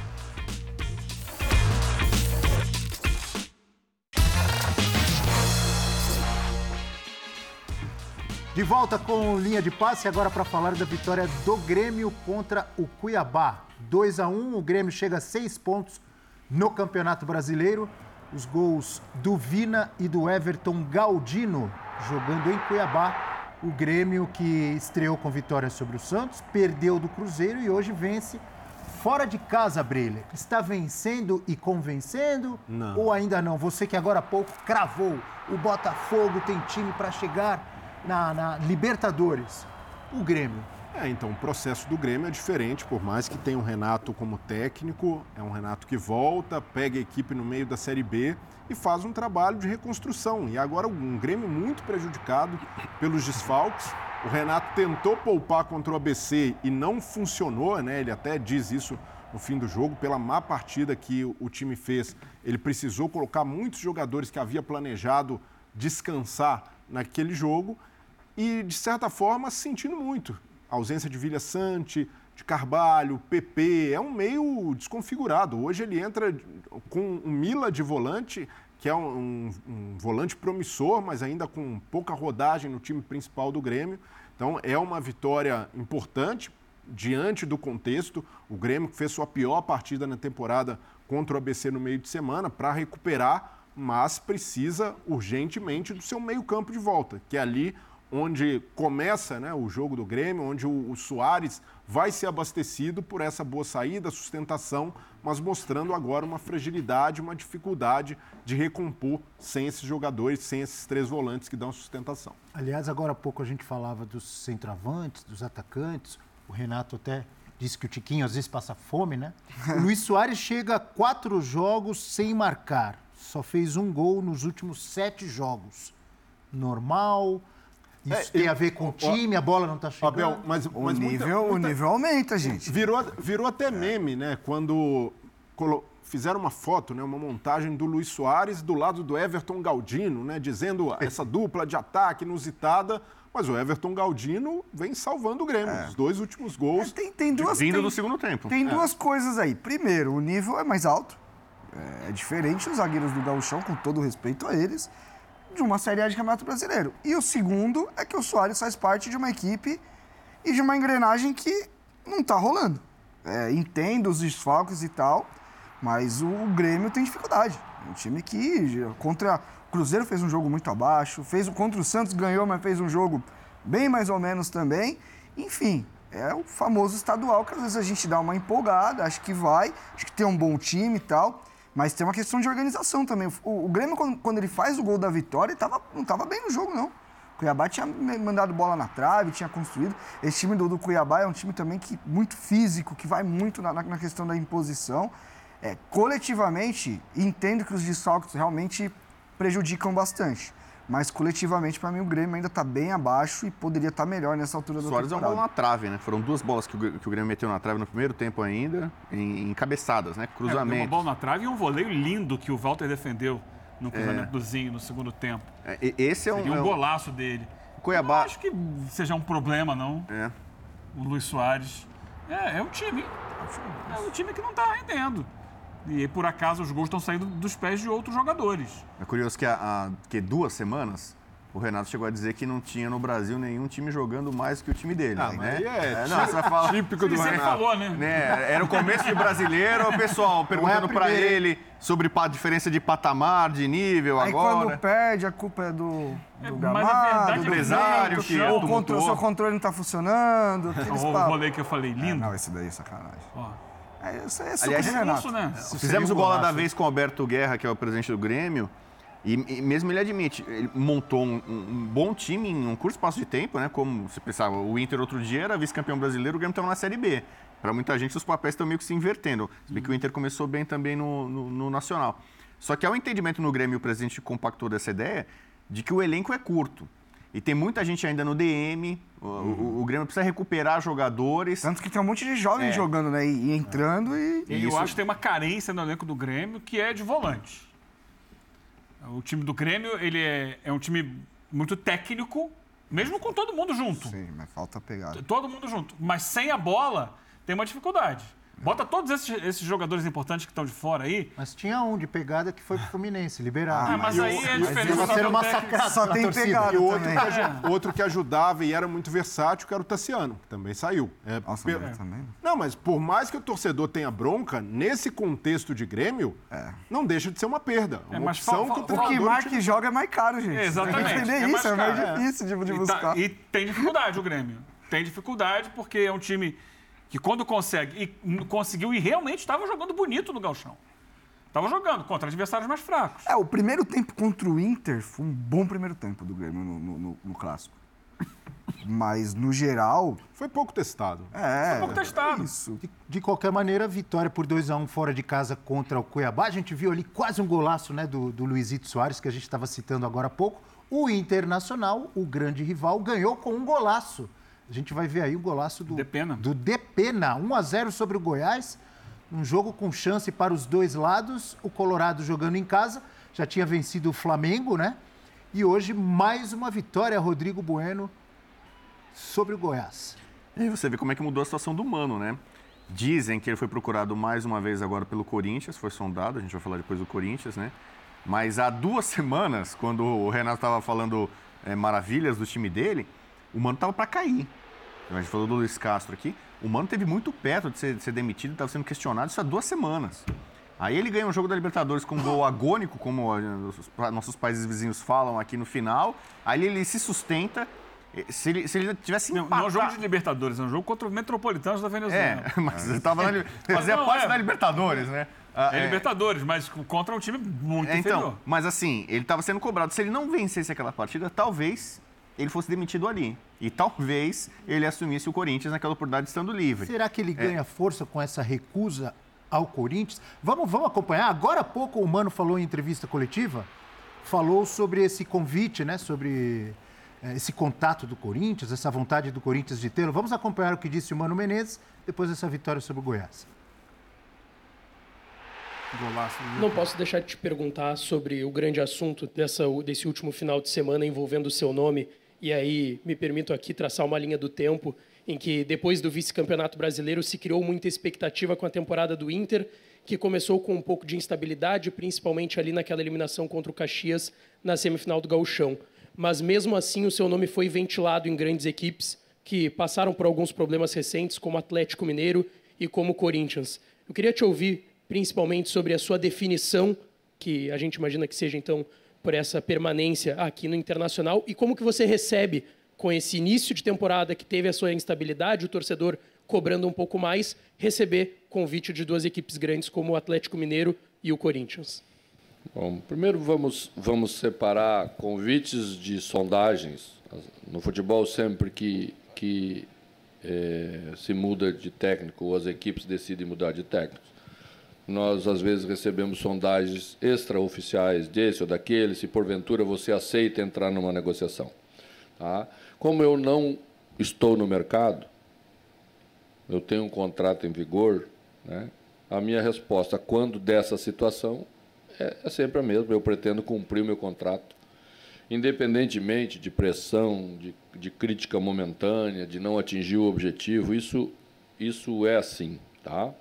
De volta com linha de passe, agora para falar da vitória do Grêmio contra o Cuiabá. 2 a 1 o Grêmio chega a seis pontos no Campeonato Brasileiro. Os gols do Vina e do Everton Galdino jogando em Cuiabá. O Grêmio que estreou com vitória sobre o Santos, perdeu do Cruzeiro e hoje vence fora de casa, Brilha. Está vencendo e convencendo? Não. Ou ainda não? Você que agora há pouco cravou o Botafogo tem time para chegar na, na Libertadores. O Grêmio. É, então o processo do Grêmio é diferente, por mais que tenha um Renato como técnico, é um Renato que volta, pega a equipe no meio da Série B e faz um trabalho de reconstrução. E agora um Grêmio muito prejudicado pelos desfalques. O Renato tentou poupar contra o ABC e não funcionou, né? Ele até diz isso no fim do jogo, pela má partida que o time fez. Ele precisou colocar muitos jogadores que havia planejado descansar naquele jogo e, de certa forma, sentindo muito. A ausência de Vilha Sante, de Carvalho, PP, é um meio desconfigurado. Hoje ele entra com um Mila de volante, que é um, um- volante promissor, mas ainda com pouca rodagem no time principal do Grêmio. Então é uma vitória importante diante do contexto. O Grêmio fez sua pior partida na temporada contra o ABC no meio de semana para recuperar, mas precisa urgentemente do seu meio-campo de volta, que é ali onde começa né, o jogo do Grêmio, onde o, o Soares vai ser abastecido por essa boa saída, sustentação, mas mostrando agora uma fragilidade, uma dificuldade de recompor sem esses jogadores, sem esses três volantes que dão sustentação. Aliás, agora há pouco a gente falava dos centroavantes, dos atacantes. O Renato até disse que o Tiquinho às vezes passa fome, né? O Luiz Soares chega a quatro jogos sem marcar. Só fez um gol nos últimos sete jogos. Normal. Isso É, tem eu- a ver com o ó, time, a bola não está chegando. Abel, mas, O, mas muita- nível, o muita- nível aumenta, gente. Virou, virou até meme, né? Quando colo- fizeram uma foto, né? uma montagem do Luiz Soares do lado do Everton Galdino, né? Dizendo essa dupla de ataque inusitada. Mas o Everton Galdino vem salvando o Grêmio. Os dois últimos gols. Tem, tem duas, Vindo tem, do segundo tempo. tem É. duas coisas aí. Primeiro, o nível é mais alto. É, é diferente dos zagueiros do Gauchão, com todo o respeito a eles, de uma Série A de Campeonato Brasileiro. E o segundo é que o Soares faz parte de uma equipe e de uma engrenagem que não tá rolando. É, entendo os desfalques e tal, mas o Grêmio tem dificuldade. É um time que contra o Cruzeiro fez um jogo muito abaixo, fez contra o Santos ganhou, mas fez um jogo bem mais ou menos também. Enfim, é o famoso estadual que às vezes a gente dá uma empolgada, acho que vai, acho que tem um bom time e tal, mas tem uma questão de organização também. O, o Grêmio, quando, quando ele faz o gol da vitória, tava, não estava bem no jogo, não. O Cuiabá tinha mandado bola na trave, tinha construído. Esse time do, do Cuiabá é um time também que muito físico, que vai muito na, na- na questão da imposição. É, coletivamente, entendo que os desfalques realmente prejudicam bastante. Mas coletivamente, para mim, o Grêmio ainda está bem abaixo e poderia estar melhor nessa altura O da Soares é uma bola na trave, né? Foram duas bolas que o, Grêmio- que o Grêmio meteu na trave no primeiro tempo ainda, em, em cabeçadas, né? É, deu uma Cruzamento. bola na trave e um voleio lindo que o Walter defendeu no cruzamento do Zinho no segundo tempo. É, esse é um, Seria um é um- golaço dele. Cuiabá. Não acho que seja um problema, não, É. o Luiz Soares. É, é um time. É um time que não está rendendo. E por acaso os gols estão saindo dos pés de outros jogadores. É curioso que há, que duas semanas o Renato chegou a dizer que não tinha no Brasil nenhum time jogando mais que o time dele. Ah, né? mas aí é não, você vai falar. típico do Renato. falou, né? Né, era o começo de brasileiro, o pessoal perguntando pra primeira, hein? ele sobre pa- diferença de patamar, de nível Aí agora. quando perde, a culpa é do, É, do mas a gramado, é do que empresário o que é o, controle, o seu controle não está funcionando. O voleio que eu falei, É, lindo. não, esse daí é sacanagem. Ó, É, isso é Aliás, de é Renato. né? Fizemos seria o um bola da vez com o Alberto Guerra, que é o presidente do Grêmio. E, e mesmo ele admite, ele montou um, um- um bom time em um curto espaço de tempo, né? Como você pensava, o Inter outro dia era vice-campeão brasileiro, o Grêmio estava na Série B. Para muita gente, os papéis estão meio que se invertendo. Se bem que o Inter começou bem também no, no- no Nacional. Só que há um entendimento no Grêmio, o presidente compactou dessa ideia, de que o elenco é curto. E tem muita gente ainda no DM, o, o- o Grêmio precisa recuperar jogadores. Tanto que tem um monte de jovens É. jogando, né? E, e entrando e. E Isso. eu acho que tem uma carência no elenco do Grêmio que é de volante. O time do Grêmio, ele é, é um time muito técnico, mesmo com todo mundo junto. Sim, mas falta a pegada. Todo mundo junto. Mas sem a bola, tem uma dificuldade. Bota todos esses, esses jogadores importantes que estão de fora aí. Mas tinha um de pegada que foi pro Fluminense, liberado. Ah, mas aí é diferente. Só sendo tem Só torcida. pegada E outro também. que, aju- outro que ajudava e era muito versátil, que era o Tassiano, que também saiu. É, Nossa, pe- mas também. Não, mas por mais que o torcedor tenha bronca, nesse contexto de Grêmio, não deixa de ser uma perda. É, Uma mas opção fal- que o fal- O que mais que joga é mais caro, gente. Exatamente. Tem que entender É isso, mais é mais é. difícil de, de E tá- buscar. E tem dificuldade o Grêmio. Tem dificuldade porque é um time que quando consegue, e conseguiu e realmente estava jogando bonito no galchão. Estava jogando contra adversários mais fracos. É, o primeiro tempo contra o Inter foi um bom primeiro tempo do Grêmio no, no- no- no clássico. Mas, no geral, Foi pouco testado. é. pouco testado. Isso. De, de qualquer maneira, vitória por 2 a 1 fora de casa contra o Cuiabá. A gente viu ali quase um golaço né, do, do Luizito Soares, que a gente estava citando agora há pouco. O Internacional, o grande rival, ganhou com um golaço. A gente vai ver aí o golaço do Depena. Do Depena, 1 a 0 sobre o Goiás. Um jogo com chance para os dois lados. O Colorado jogando em casa, já tinha vencido o Flamengo, né? E hoje mais uma vitória, Rodrigo Bueno, sobre o Goiás. E aí você vê como é que mudou a situação do Mano, né? Dizem que ele foi procurado mais uma vez agora pelo Corinthians, foi sondado, a gente vai falar depois do Corinthians, né? Mas há duas semanas, quando o Renato estava falando é, maravilhas do time dele, o Mano estava para cair. A gente falou do Luiz Castro aqui. O Mano teve muito perto de ser, de ser demitido, estava sendo questionado isso há duas semanas. Aí ele ganha um jogo da Libertadores com um gol agônico, como os nossos países vizinhos falam aqui no final. Aí ele se sustenta. Se ele, se ele tivesse Não, não é um jogo empatado- de Libertadores, é um jogo contra o Metropolitanos da Venezuela. é, mas eu tava na, fazia Não, parte é. da Libertadores, né? Ah, É, Libertadores, mas contra um time muito é, então, inferior. mas assim, ele estava sendo cobrado. Se ele não vencesse aquela partida, talvez ele fosse demitido ali. E talvez ele assumisse o Corinthians naquela oportunidade estando livre. Será que ele ganha força com essa recusa ao Corinthians? Vamos, vamos acompanhar. Agora há pouco o Mano falou em entrevista coletiva, falou sobre esse convite, né? Sobre eh, esse contato do Corinthians, essa vontade do Corinthians de tê-lo. Vamos acompanhar o que disse o Mano Menezes depois dessa vitória sobre o Goiás. Não posso deixar de te perguntar sobre o grande assunto dessa, desse último final de semana envolvendo o seu nome. E aí me permito aqui traçar uma linha do tempo em que, depois do vice-campeonato brasileiro, se criou muita expectativa com a temporada do Inter, que começou com um pouco de instabilidade, principalmente ali naquela eliminação contra o Caxias na semifinal do Gauchão. Mas mesmo assim, o seu nome foi ventilado em grandes equipes que passaram por alguns problemas recentes, como Atlético Mineiro e como Corinthians. Eu queria te ouvir principalmente sobre a sua definição, que a gente imagina que seja então por essa permanência aqui no Internacional, e como que você recebe com esse início de temporada que teve a sua instabilidade, o torcedor cobrando um pouco mais, receber convite de duas equipes grandes como o Atlético Mineiro e o Corinthians. Bom, primeiro vamos, vamos separar convites de sondagens. No futebol, sempre que, que eh, se muda de técnico ou as equipes decidem mudar de técnico, nós às vezes recebemos sondagens extraoficiais desse ou daquele, se porventura você aceita entrar numa negociação. Tá? Como eu não estou no mercado, eu tenho um contrato em vigor, né? a minha resposta quando dessa situação é, é sempre a mesma. Eu pretendo cumprir o meu contrato, independentemente de pressão, de, de crítica momentânea, de não atingir o objetivo. Isso, isso é assim, tá?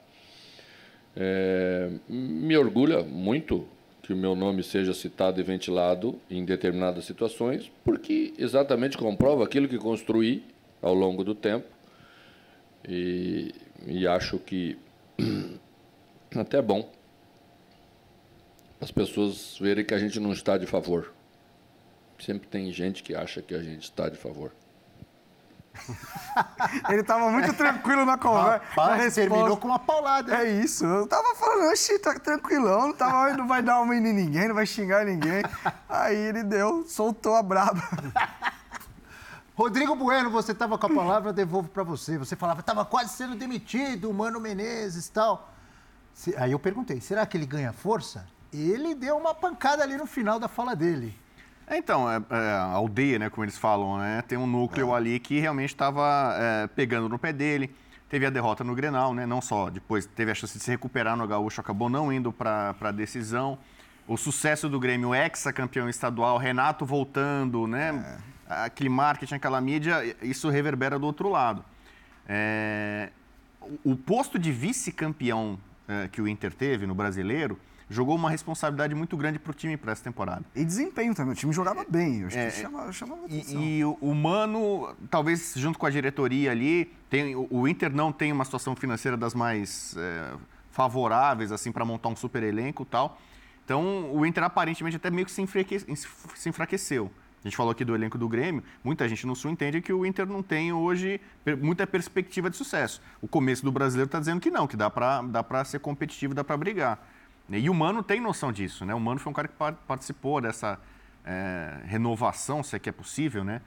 É, me orgulha muito que o meu nome seja citado e ventilado em determinadas situações, porque exatamente comprova aquilo que construí ao longo do tempo e, e acho que até bom as pessoas verem que a gente não está de favor. Sempre tem gente que acha que a gente está de favor. Ele estava muito tranquilo na conversa. Rapaz, terminou com uma paulada. É isso. Eu tava falando, oxi, tá tranquilão, não, tava, não vai dar uma em ninguém, não vai xingar ninguém. Aí ele deu, soltou a braba. Rodrigo Bueno, você estava com a palavra, eu devolvo para você. Você falava, estava quase sendo demitido, o Mano Menezes e tal. Aí eu perguntei, será que ele ganha força? Ele deu uma pancada ali no final da fala dele. Então, é, é, a aldeia, né, como eles falam, né, tem um núcleo é. ali que realmente estava é, pegando no pé dele. Teve a derrota no Grenal, né, não só depois teve a chance de se recuperar no Gaúcho, acabou não indo para a decisão. O sucesso do Grêmio, ex-campeão estadual, Renato voltando, né, é. aquele marketing, aquela mídia, isso reverbera do outro lado. É, o posto de vice-campeão que o Inter teve no brasileiro jogou uma responsabilidade muito grande para o time para essa temporada. E desempenho também, o time jogava bem, eu acho é, que chama, chama atenção. E, e o Mano, talvez junto com a diretoria ali, tem, o, o Inter não tem uma situação financeira das mais é, favoráveis assim para montar um super elenco e tal. Então o Inter aparentemente até meio que se, enfraque, se enfraqueceu. A gente falou aqui do elenco do Grêmio, muita gente no Sul entende que o Inter não tem hoje muita perspectiva de sucesso. O começo do brasileiro está dizendo que não, que dá para dá ser competitivo, dá para brigar. E o Mano tem noção disso, né? O Mano foi um cara que participou dessa é, renovação, se é que é possível, né?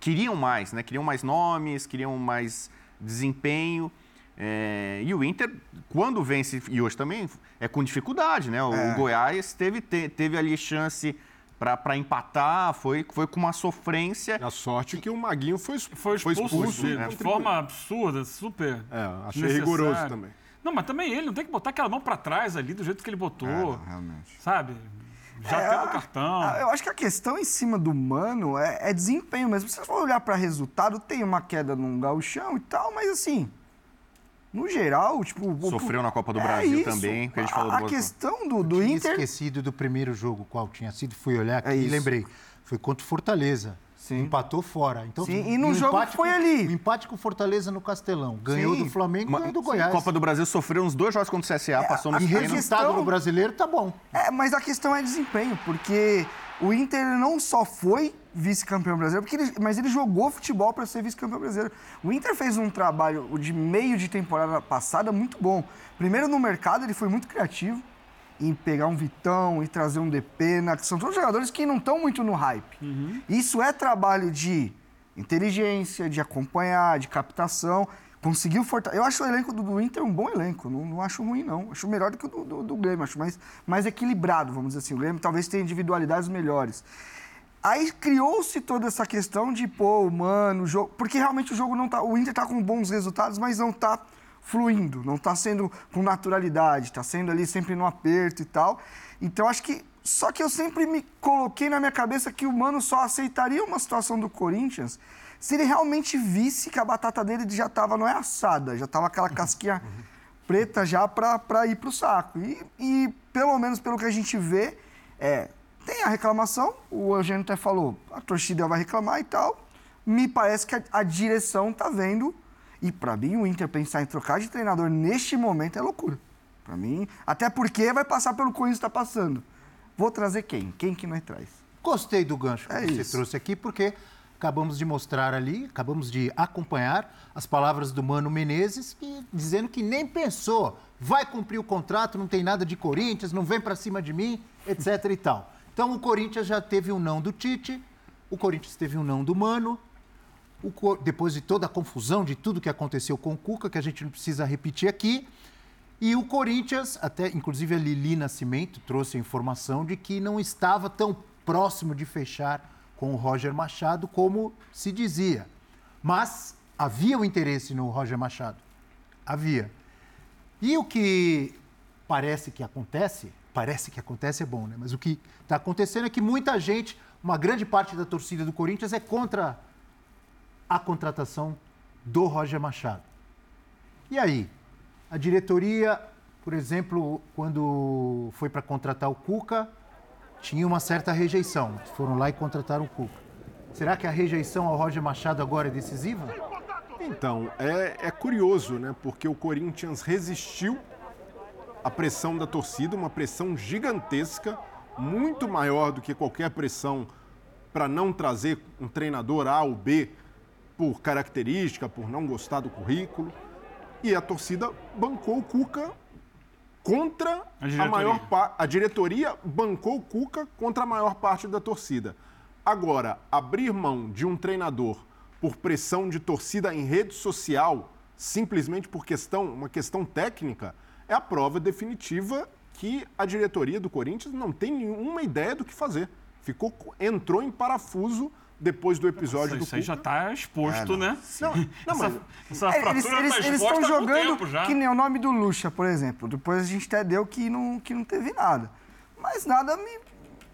Queriam mais, né? Queriam mais nomes, queriam mais desempenho. É, e o Inter, quando vence, e hoje também, é com dificuldade, né? O, é. Goiás teve, teve ali chance para empatar, foi, foi com uma sofrência. A sorte que o Maguinho foi, foi expulso, foi expulso de, né? de forma absurda, super. É, achei rigoroso também. Não, mas também ele não tem que botar aquela mão para trás ali do jeito que ele botou. É, realmente. Sabe? Já é, tendo o cartão. Eu acho que a questão em cima do Mano é, é desempenho mesmo. Se você for olhar para resultado, tem uma queda num gauchão e tal, mas assim, no geral, tipo... Sofreu na Copa do é Brasil isso. também, que a gente falou a, do A questão do, do Inter... esquecido do primeiro jogo, qual tinha sido, fui olhar aqui é e lembrei. Foi contra o Fortaleza. Sim. Empatou fora. Então, Sim, e no jogo foi com, ali. O empate com o Fortaleza no Castelão. Ganhou Sim. do Flamengo e ganhou do Goiás. Copa do Brasil sofreu uns dois jogos contra o CSA, é, passou no E resultado questão... no brasileiro tá bom. É, mas a questão é desempenho, porque o Inter não só foi vice-campeão brasileiro, porque ele, mas ele jogou futebol para ser vice-campeão brasileiro. O Inter fez um trabalho de meio de temporada passada muito bom. Primeiro no mercado, ele foi muito criativo em pegar um Vitão e trazer um Depena, que são todos jogadores que não estão muito no hype. Uhum. Isso é trabalho de inteligência, de acompanhar, de captação. Conseguiu fortalecer. Eu acho o elenco do, do Inter um bom elenco, não, não, acho ruim, não. Acho melhor do que o do, do, do Grêmio, acho mais, mais equilibrado, vamos dizer assim. O Grêmio talvez tenha individualidades melhores. Aí criou-se toda essa questão de, pô, mano, o jogo. Porque realmente o jogo não tá. O Inter tá com bons resultados, mas não tá fluindo, não está sendo com naturalidade, está sendo ali sempre no aperto e tal. Então acho que. Só que eu sempre me coloquei na minha cabeça que o Mano só aceitaria uma situação do Corinthians se ele realmente visse que a batata dele já estava, não é assada, já estava aquela casquinha preta já para ir para o saco. E, e, pelo menos pelo que a gente vê, é, tem a reclamação, o Eugênio até falou, a torcida vai reclamar e tal. Me parece que a, a direção está vendo e para mim, o Inter pensar em trocar de treinador neste momento é loucura. Para mim, até porque vai passar pelo que o está passando. Vou trazer quem? Quem que nós traz? Gostei do gancho que é você isso. trouxe aqui, porque acabamos de mostrar ali, acabamos de acompanhar as palavras do Mano Menezes, que, dizendo que nem pensou, vai cumprir o contrato, não tem nada de Corinthians, não vem para cima de mim, etc e tal. Então o Corinthians já teve um não do Tite, o Corinthians teve um não do Mano, o, depois de toda a confusão de tudo que aconteceu com o Cuca, que a gente não precisa repetir aqui, E o Corinthians, até inclusive a Lili Nascimento trouxe a informação de que não estava tão próximo de fechar com o Roger Machado como se dizia. Mas havia o interesse no Roger Machado. Havia. E o que parece que acontece, parece que acontece é bom, né? Mas o que está acontecendo é que muita gente, uma grande parte da torcida do Corinthians é contra a contratação do Roger Machado. E aí? A diretoria, por exemplo, quando foi para contratar o Cuca, tinha uma certa rejeição. Foram lá e contrataram o Cuca. Será que a rejeição ao Roger Machado agora é decisiva? Então, é, é curioso, né? Porque o Corinthians resistiu à pressão da torcida, uma pressão gigantesca, muito maior do que qualquer pressão para não trazer um treinador A ou B por característica, por não gostar do currículo. E a torcida bancou o Cuca contra A a, maior parte. A diretoria bancou o Cuca contra a maior parte da torcida. Agora, abrir mão de um treinador por pressão de torcida em rede social, simplesmente por questão, uma questão técnica, é a prova definitiva que a diretoria do Corinthians não tem nenhuma ideia do que fazer. Ficou, entrou em parafuso depois do episódio Isso, do isso aí já Cuca. está exposto, né? Não, não, mas Essa É, fratura eles tá eles- eles estão jogando que nem o nome do Lucha, por exemplo. Depois a gente entendeu que não, que não teve nada. Mas nada me,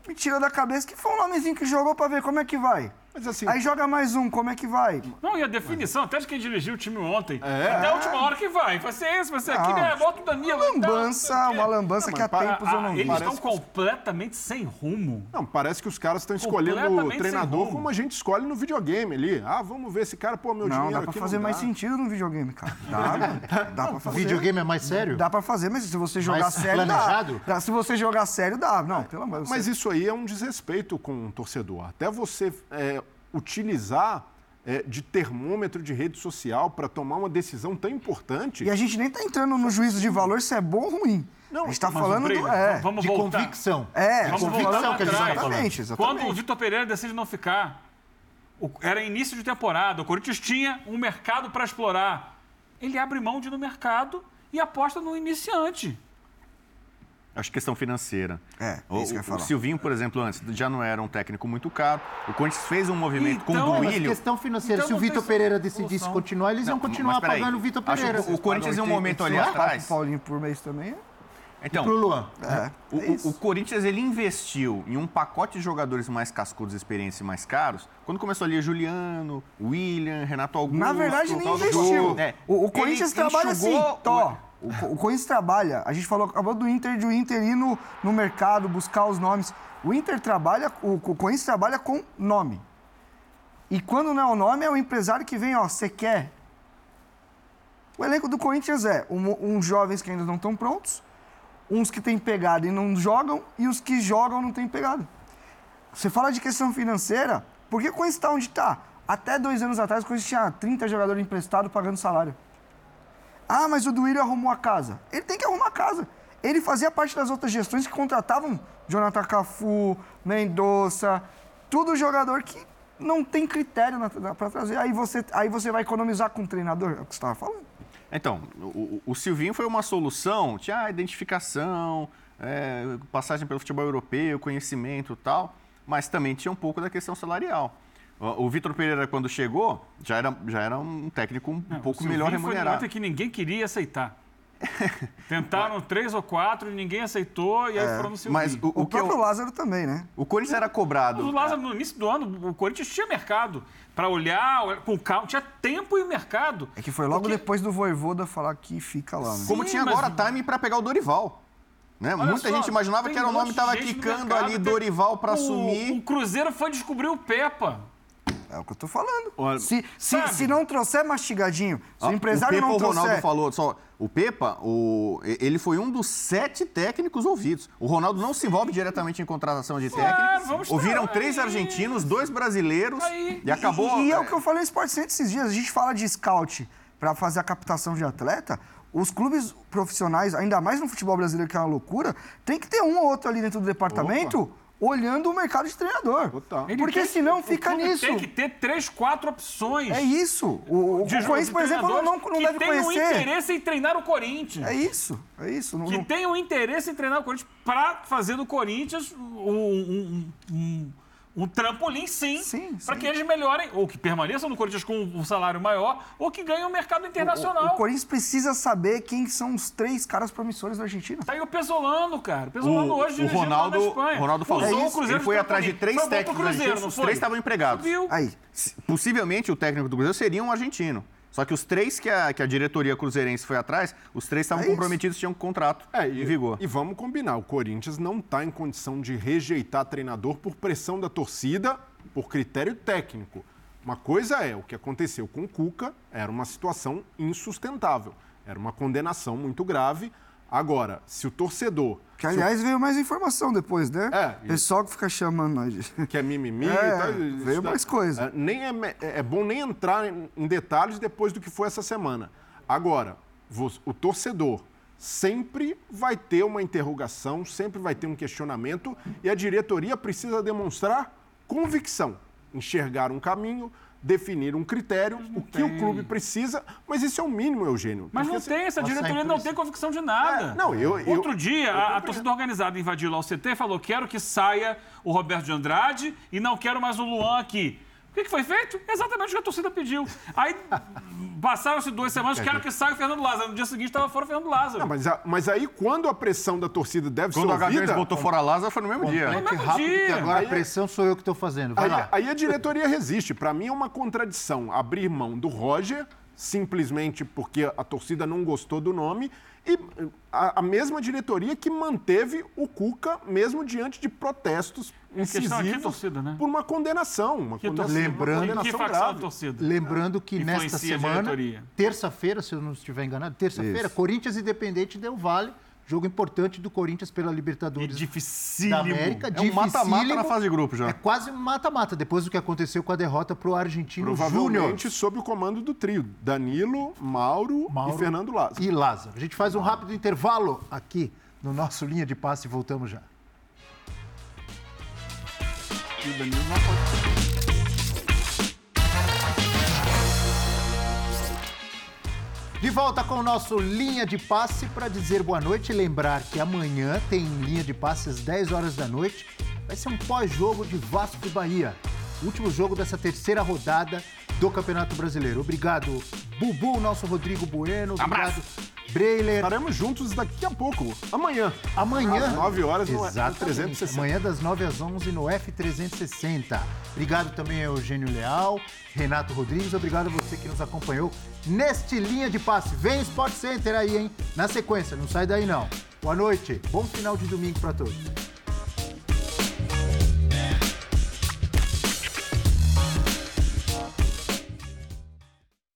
me tira da cabeça que foi um nomezinho que jogou pra ver como é que vai. Mas assim, Aí joga mais um, como é que vai? Não, e a definição, até de quem dirigiu o time ontem. É. até a última hora que vai. Vai ser esse, vai ser aquele, Não. é, bota o Danilo. Uma lambança, não quê. uma lambança que há tempos Ah, eu não vi. eles estão os- completamente sem rumo. Não, parece que os caras estão escolhendo o treinador como a gente escolhe no videogame ali. Ah, vamos ver esse cara, pô, meu Não, dinheiro dá pra aqui fazer não mais dá. sentido no videogame, cara. Dá, mano. dá pra O fazer. videogame é mais sério? Dá pra fazer, mas se você jogar Mais sério, planejado? dá. dá. Se você jogar sério, dá. Não, pelo amor de Deus. Mas isso aí é um desrespeito com o torcedor. Até você é, utilizar é, de termômetro de rede social para tomar uma decisão tão importante. E a gente nem tá entrando no juízo de valor se é bom ou ruim. Não, a gente tá Mas, falando do. É, vamos De voltar. convicção. é Vamos de voltar convicção que a gente tá falando. Exatamente, exatamente. Quando o Vitor Pereira decide não ficar, o- era início de temporada, o Corinthians tinha um mercado para explorar. Ele abre mão de ir no mercado e aposta no iniciante. Acho questão financeira. É, O, isso que eu ia o falar. Silvinho, por exemplo, antes já não era um técnico muito caro. O Corinthians fez um movimento com Então, o Mas Duílio. questão financeira, Então se o Vitor Pereira decidisse continuar, eles iam Não, continuar mas peraí. pagando o Vitor Pereira. o Corinthians em um momento ali atrás. o Paulinho por mês também. Então, Pro Luan. É, O, é o- o Corinthians ele investiu em um pacote de jogadores mais cascudos, experientes e mais caros. Quando começou ali Juliano, William, Renato Augusto. Na verdade, nem investiu. jogo. É, O, o ele Corinthians trabalha assim, Tó. O- Corinthians trabalha, a gente falou, acabou do Inter, de o Inter ir no, no mercado, buscar os nomes. O Inter trabalha, o, o Corinthians trabalha com nome. E quando não é o nome, é o empresário que vem, ó, você quer. O elenco do Corinthians é um- uns jovens que ainda não estão prontos, uns que têm pegada e não jogam, e os que jogam não têm pegada. Você fala de questão financeira, por que o Corinthians está onde está? Até dois anos atrás, o Corinthians tinha 30 jogadores emprestados pagando salário. Ah, mas o Duílio arrumou a casa. Ele tem que arrumar a casa. Ele fazia parte das outras gestões que contratavam Jonathan Cafu, Mendonça, tudo jogador que não tem critério para trazer. Aí você, aí você vai economizar com o treinador, é o que você estava falando. Então, o, o- Silvinho foi uma solução, tinha a identificação, é, passagem pelo futebol europeu, conhecimento e tal, mas também tinha um pouco da questão salarial. O, Vitor Pereira, quando chegou, já era, já era um técnico um pouco melhor Silvinho Foi remunerado. ontem que ninguém queria aceitar. Tentaram três ou quatro e ninguém aceitou, e aí foram no Silvinho. Mas o, O, o que eu- próprio Lázaro também, né? o Corinthians era cobrado. O Lázaro, no início do ano, o Corinthians tinha mercado para olhar com calma, tinha tempo e mercado. É que foi logo Porque- depois do Voivoda falar que fica lá, né? Como Sim, tinha mas- agora time para pegar o Dorival. Né? Muita só, gente imaginava que era o um nome que estava quicando mercado, ali, tem- Dorival para assumir. O Cruzeiro foi descobrir o Pepa. É o que eu tô falando. Olha, se, se, se não trouxer mastigadinho, se o empresário o Pepa, não o Ronaldo trouxer... falou, só, o Pepa, o, ele foi um dos sete técnicos ouvidos. O Ronaldo não se envolve diretamente em contratação de técnicos. vamos Ouviram estar três aí. argentinos, dois brasileiros Aí. e acabou. E, e é o que eu falei no Sport Center esses dias. A gente fala de scout para fazer a captação de atleta. Os clubes profissionais, ainda mais no futebol brasileiro, que é uma loucura, tem que ter um ou outro ali dentro do departamento olhando o mercado de treinador. Total. Porque tem- senão o fica clube nisso. Tem que ter três, quatro opções. É isso. O, o de Corinthians, por exemplo, não, não, que deve conhecer. interesse em treinar o Corinthians. É isso, é isso. Não, que não- tenham interesse em treinar o Corinthians para fazer do Corinthians um, um, um, um trampolim, sim, Sim, para que eles melhorem, ou que permaneçam no Corinthians com um salário maior, ou que ganhem o mercado internacional. O, o Corinthians precisa saber quem são os três caras promissores da Argentina. Tá aí o Pesolano, cara. O Pesolano O, hoje o Ronaldo, Espanha. o Ronaldo falou o isso. Cruzeiro Ele foi atrás de três técnicos Cruzeiro, não os três estavam empregados. Viu? Aí, Possivelmente o técnico do Cruzeiro seria um argentino. Só que os três que a, que a diretoria cruzeirense foi atrás, os três estavam É comprometidos, tinham um contrato É, em vigor. E vamos combinar, o Corinthians não está em condição de rejeitar treinador por pressão da torcida, por critério técnico. Uma coisa é, o que aconteceu com o Cuca era uma situação insustentável, era uma condenação muito grave. Agora, se o torcedor que aliás veio mais informação depois, né? É, O Pessoal que fica chamando nós de... que é mimimi É, e tal, isso veio daí- mais coisa. É, nem é, me- é bom nem entrar em, em detalhes depois do que foi essa semana. Agora, o torcedor sempre vai ter uma interrogação, sempre vai ter um questionamento e a diretoria precisa demonstrar convicção, enxergar um caminho, definir um critério, o que o clube precisa, mas isso é o mínimo, Eugênio. Mas não se- tem, essa diretoria não tem convicção de nada. É, não, eu- eu- Outro dia, eu a, a torcida organizada invadiu lá o CT e falou: quero que saia o Roberto de Andrade e não quero mais o Luan aqui. O que, que foi feito? Exatamente o que a torcida pediu. Aí passaram-se duas semanas, quero que saia o Fernando Lázaro. No dia seguinte estava fora o Fernando Lázaro. Não, mas, a- mas aí, quando a pressão da torcida deve Quando ser o Gaviões ouvida... botou fora Lázaro, foi no mesmo dia. Complete mesmo rápido, dia. que agora Aí a é- pressão sou eu que estou fazendo. Vai Aí, lá. aí a diretoria resiste. Para mim é uma contradição abrir mão do Roger simplesmente porque a torcida não gostou do nome e a, a mesma diretoria que manteve o Cuca mesmo diante de protestos é incisivos torcida, né? por uma condenação, uma Que condenação, uma Lembrando- que condenação da grave. torcida? Lembrando que nesta semana, diretoria. terça-feira, se eu não estiver enganado, terça-feira, Corinthians Independente deu vale. Jogo importante do Corinthians pela E Libertadores dificílimo. da América. É um mata-mata na fase de grupo já. É quase um mata-mata, depois do que aconteceu com a derrota pro Argentino Júnior Provavelmente sob o comando do trio, Danilo, Mauro, Mauro e Fernando Lázaro. e Lázaro. A gente faz um rápido intervalo aqui no nosso Linha de Passe e voltamos já. E o Danilo não pode- De volta com o nosso Linha de Passe para dizer boa noite e lembrar que amanhã tem Linha de Passe às 10 horas da noite. Vai ser um pós-jogo de Vasco e Bahia. Último jogo dessa terceira rodada do Campeonato Brasileiro. Obrigado, Bubu, nosso Rodrigo Bueno. Obrigado, Breiler. Estaremos juntos daqui a pouco, amanhã. Amanhã. Às 9 horas no Exatamente. 360. Amanhã das 9 às 11 no F360. Obrigado também a Eugênio Leal, Renato Rodrigues. Obrigado a você que nos acompanhou neste Linha de Passe. Vem Sport Center aí, hein? Na sequência, não sai daí não. Boa noite. Bom final de domingo para todos.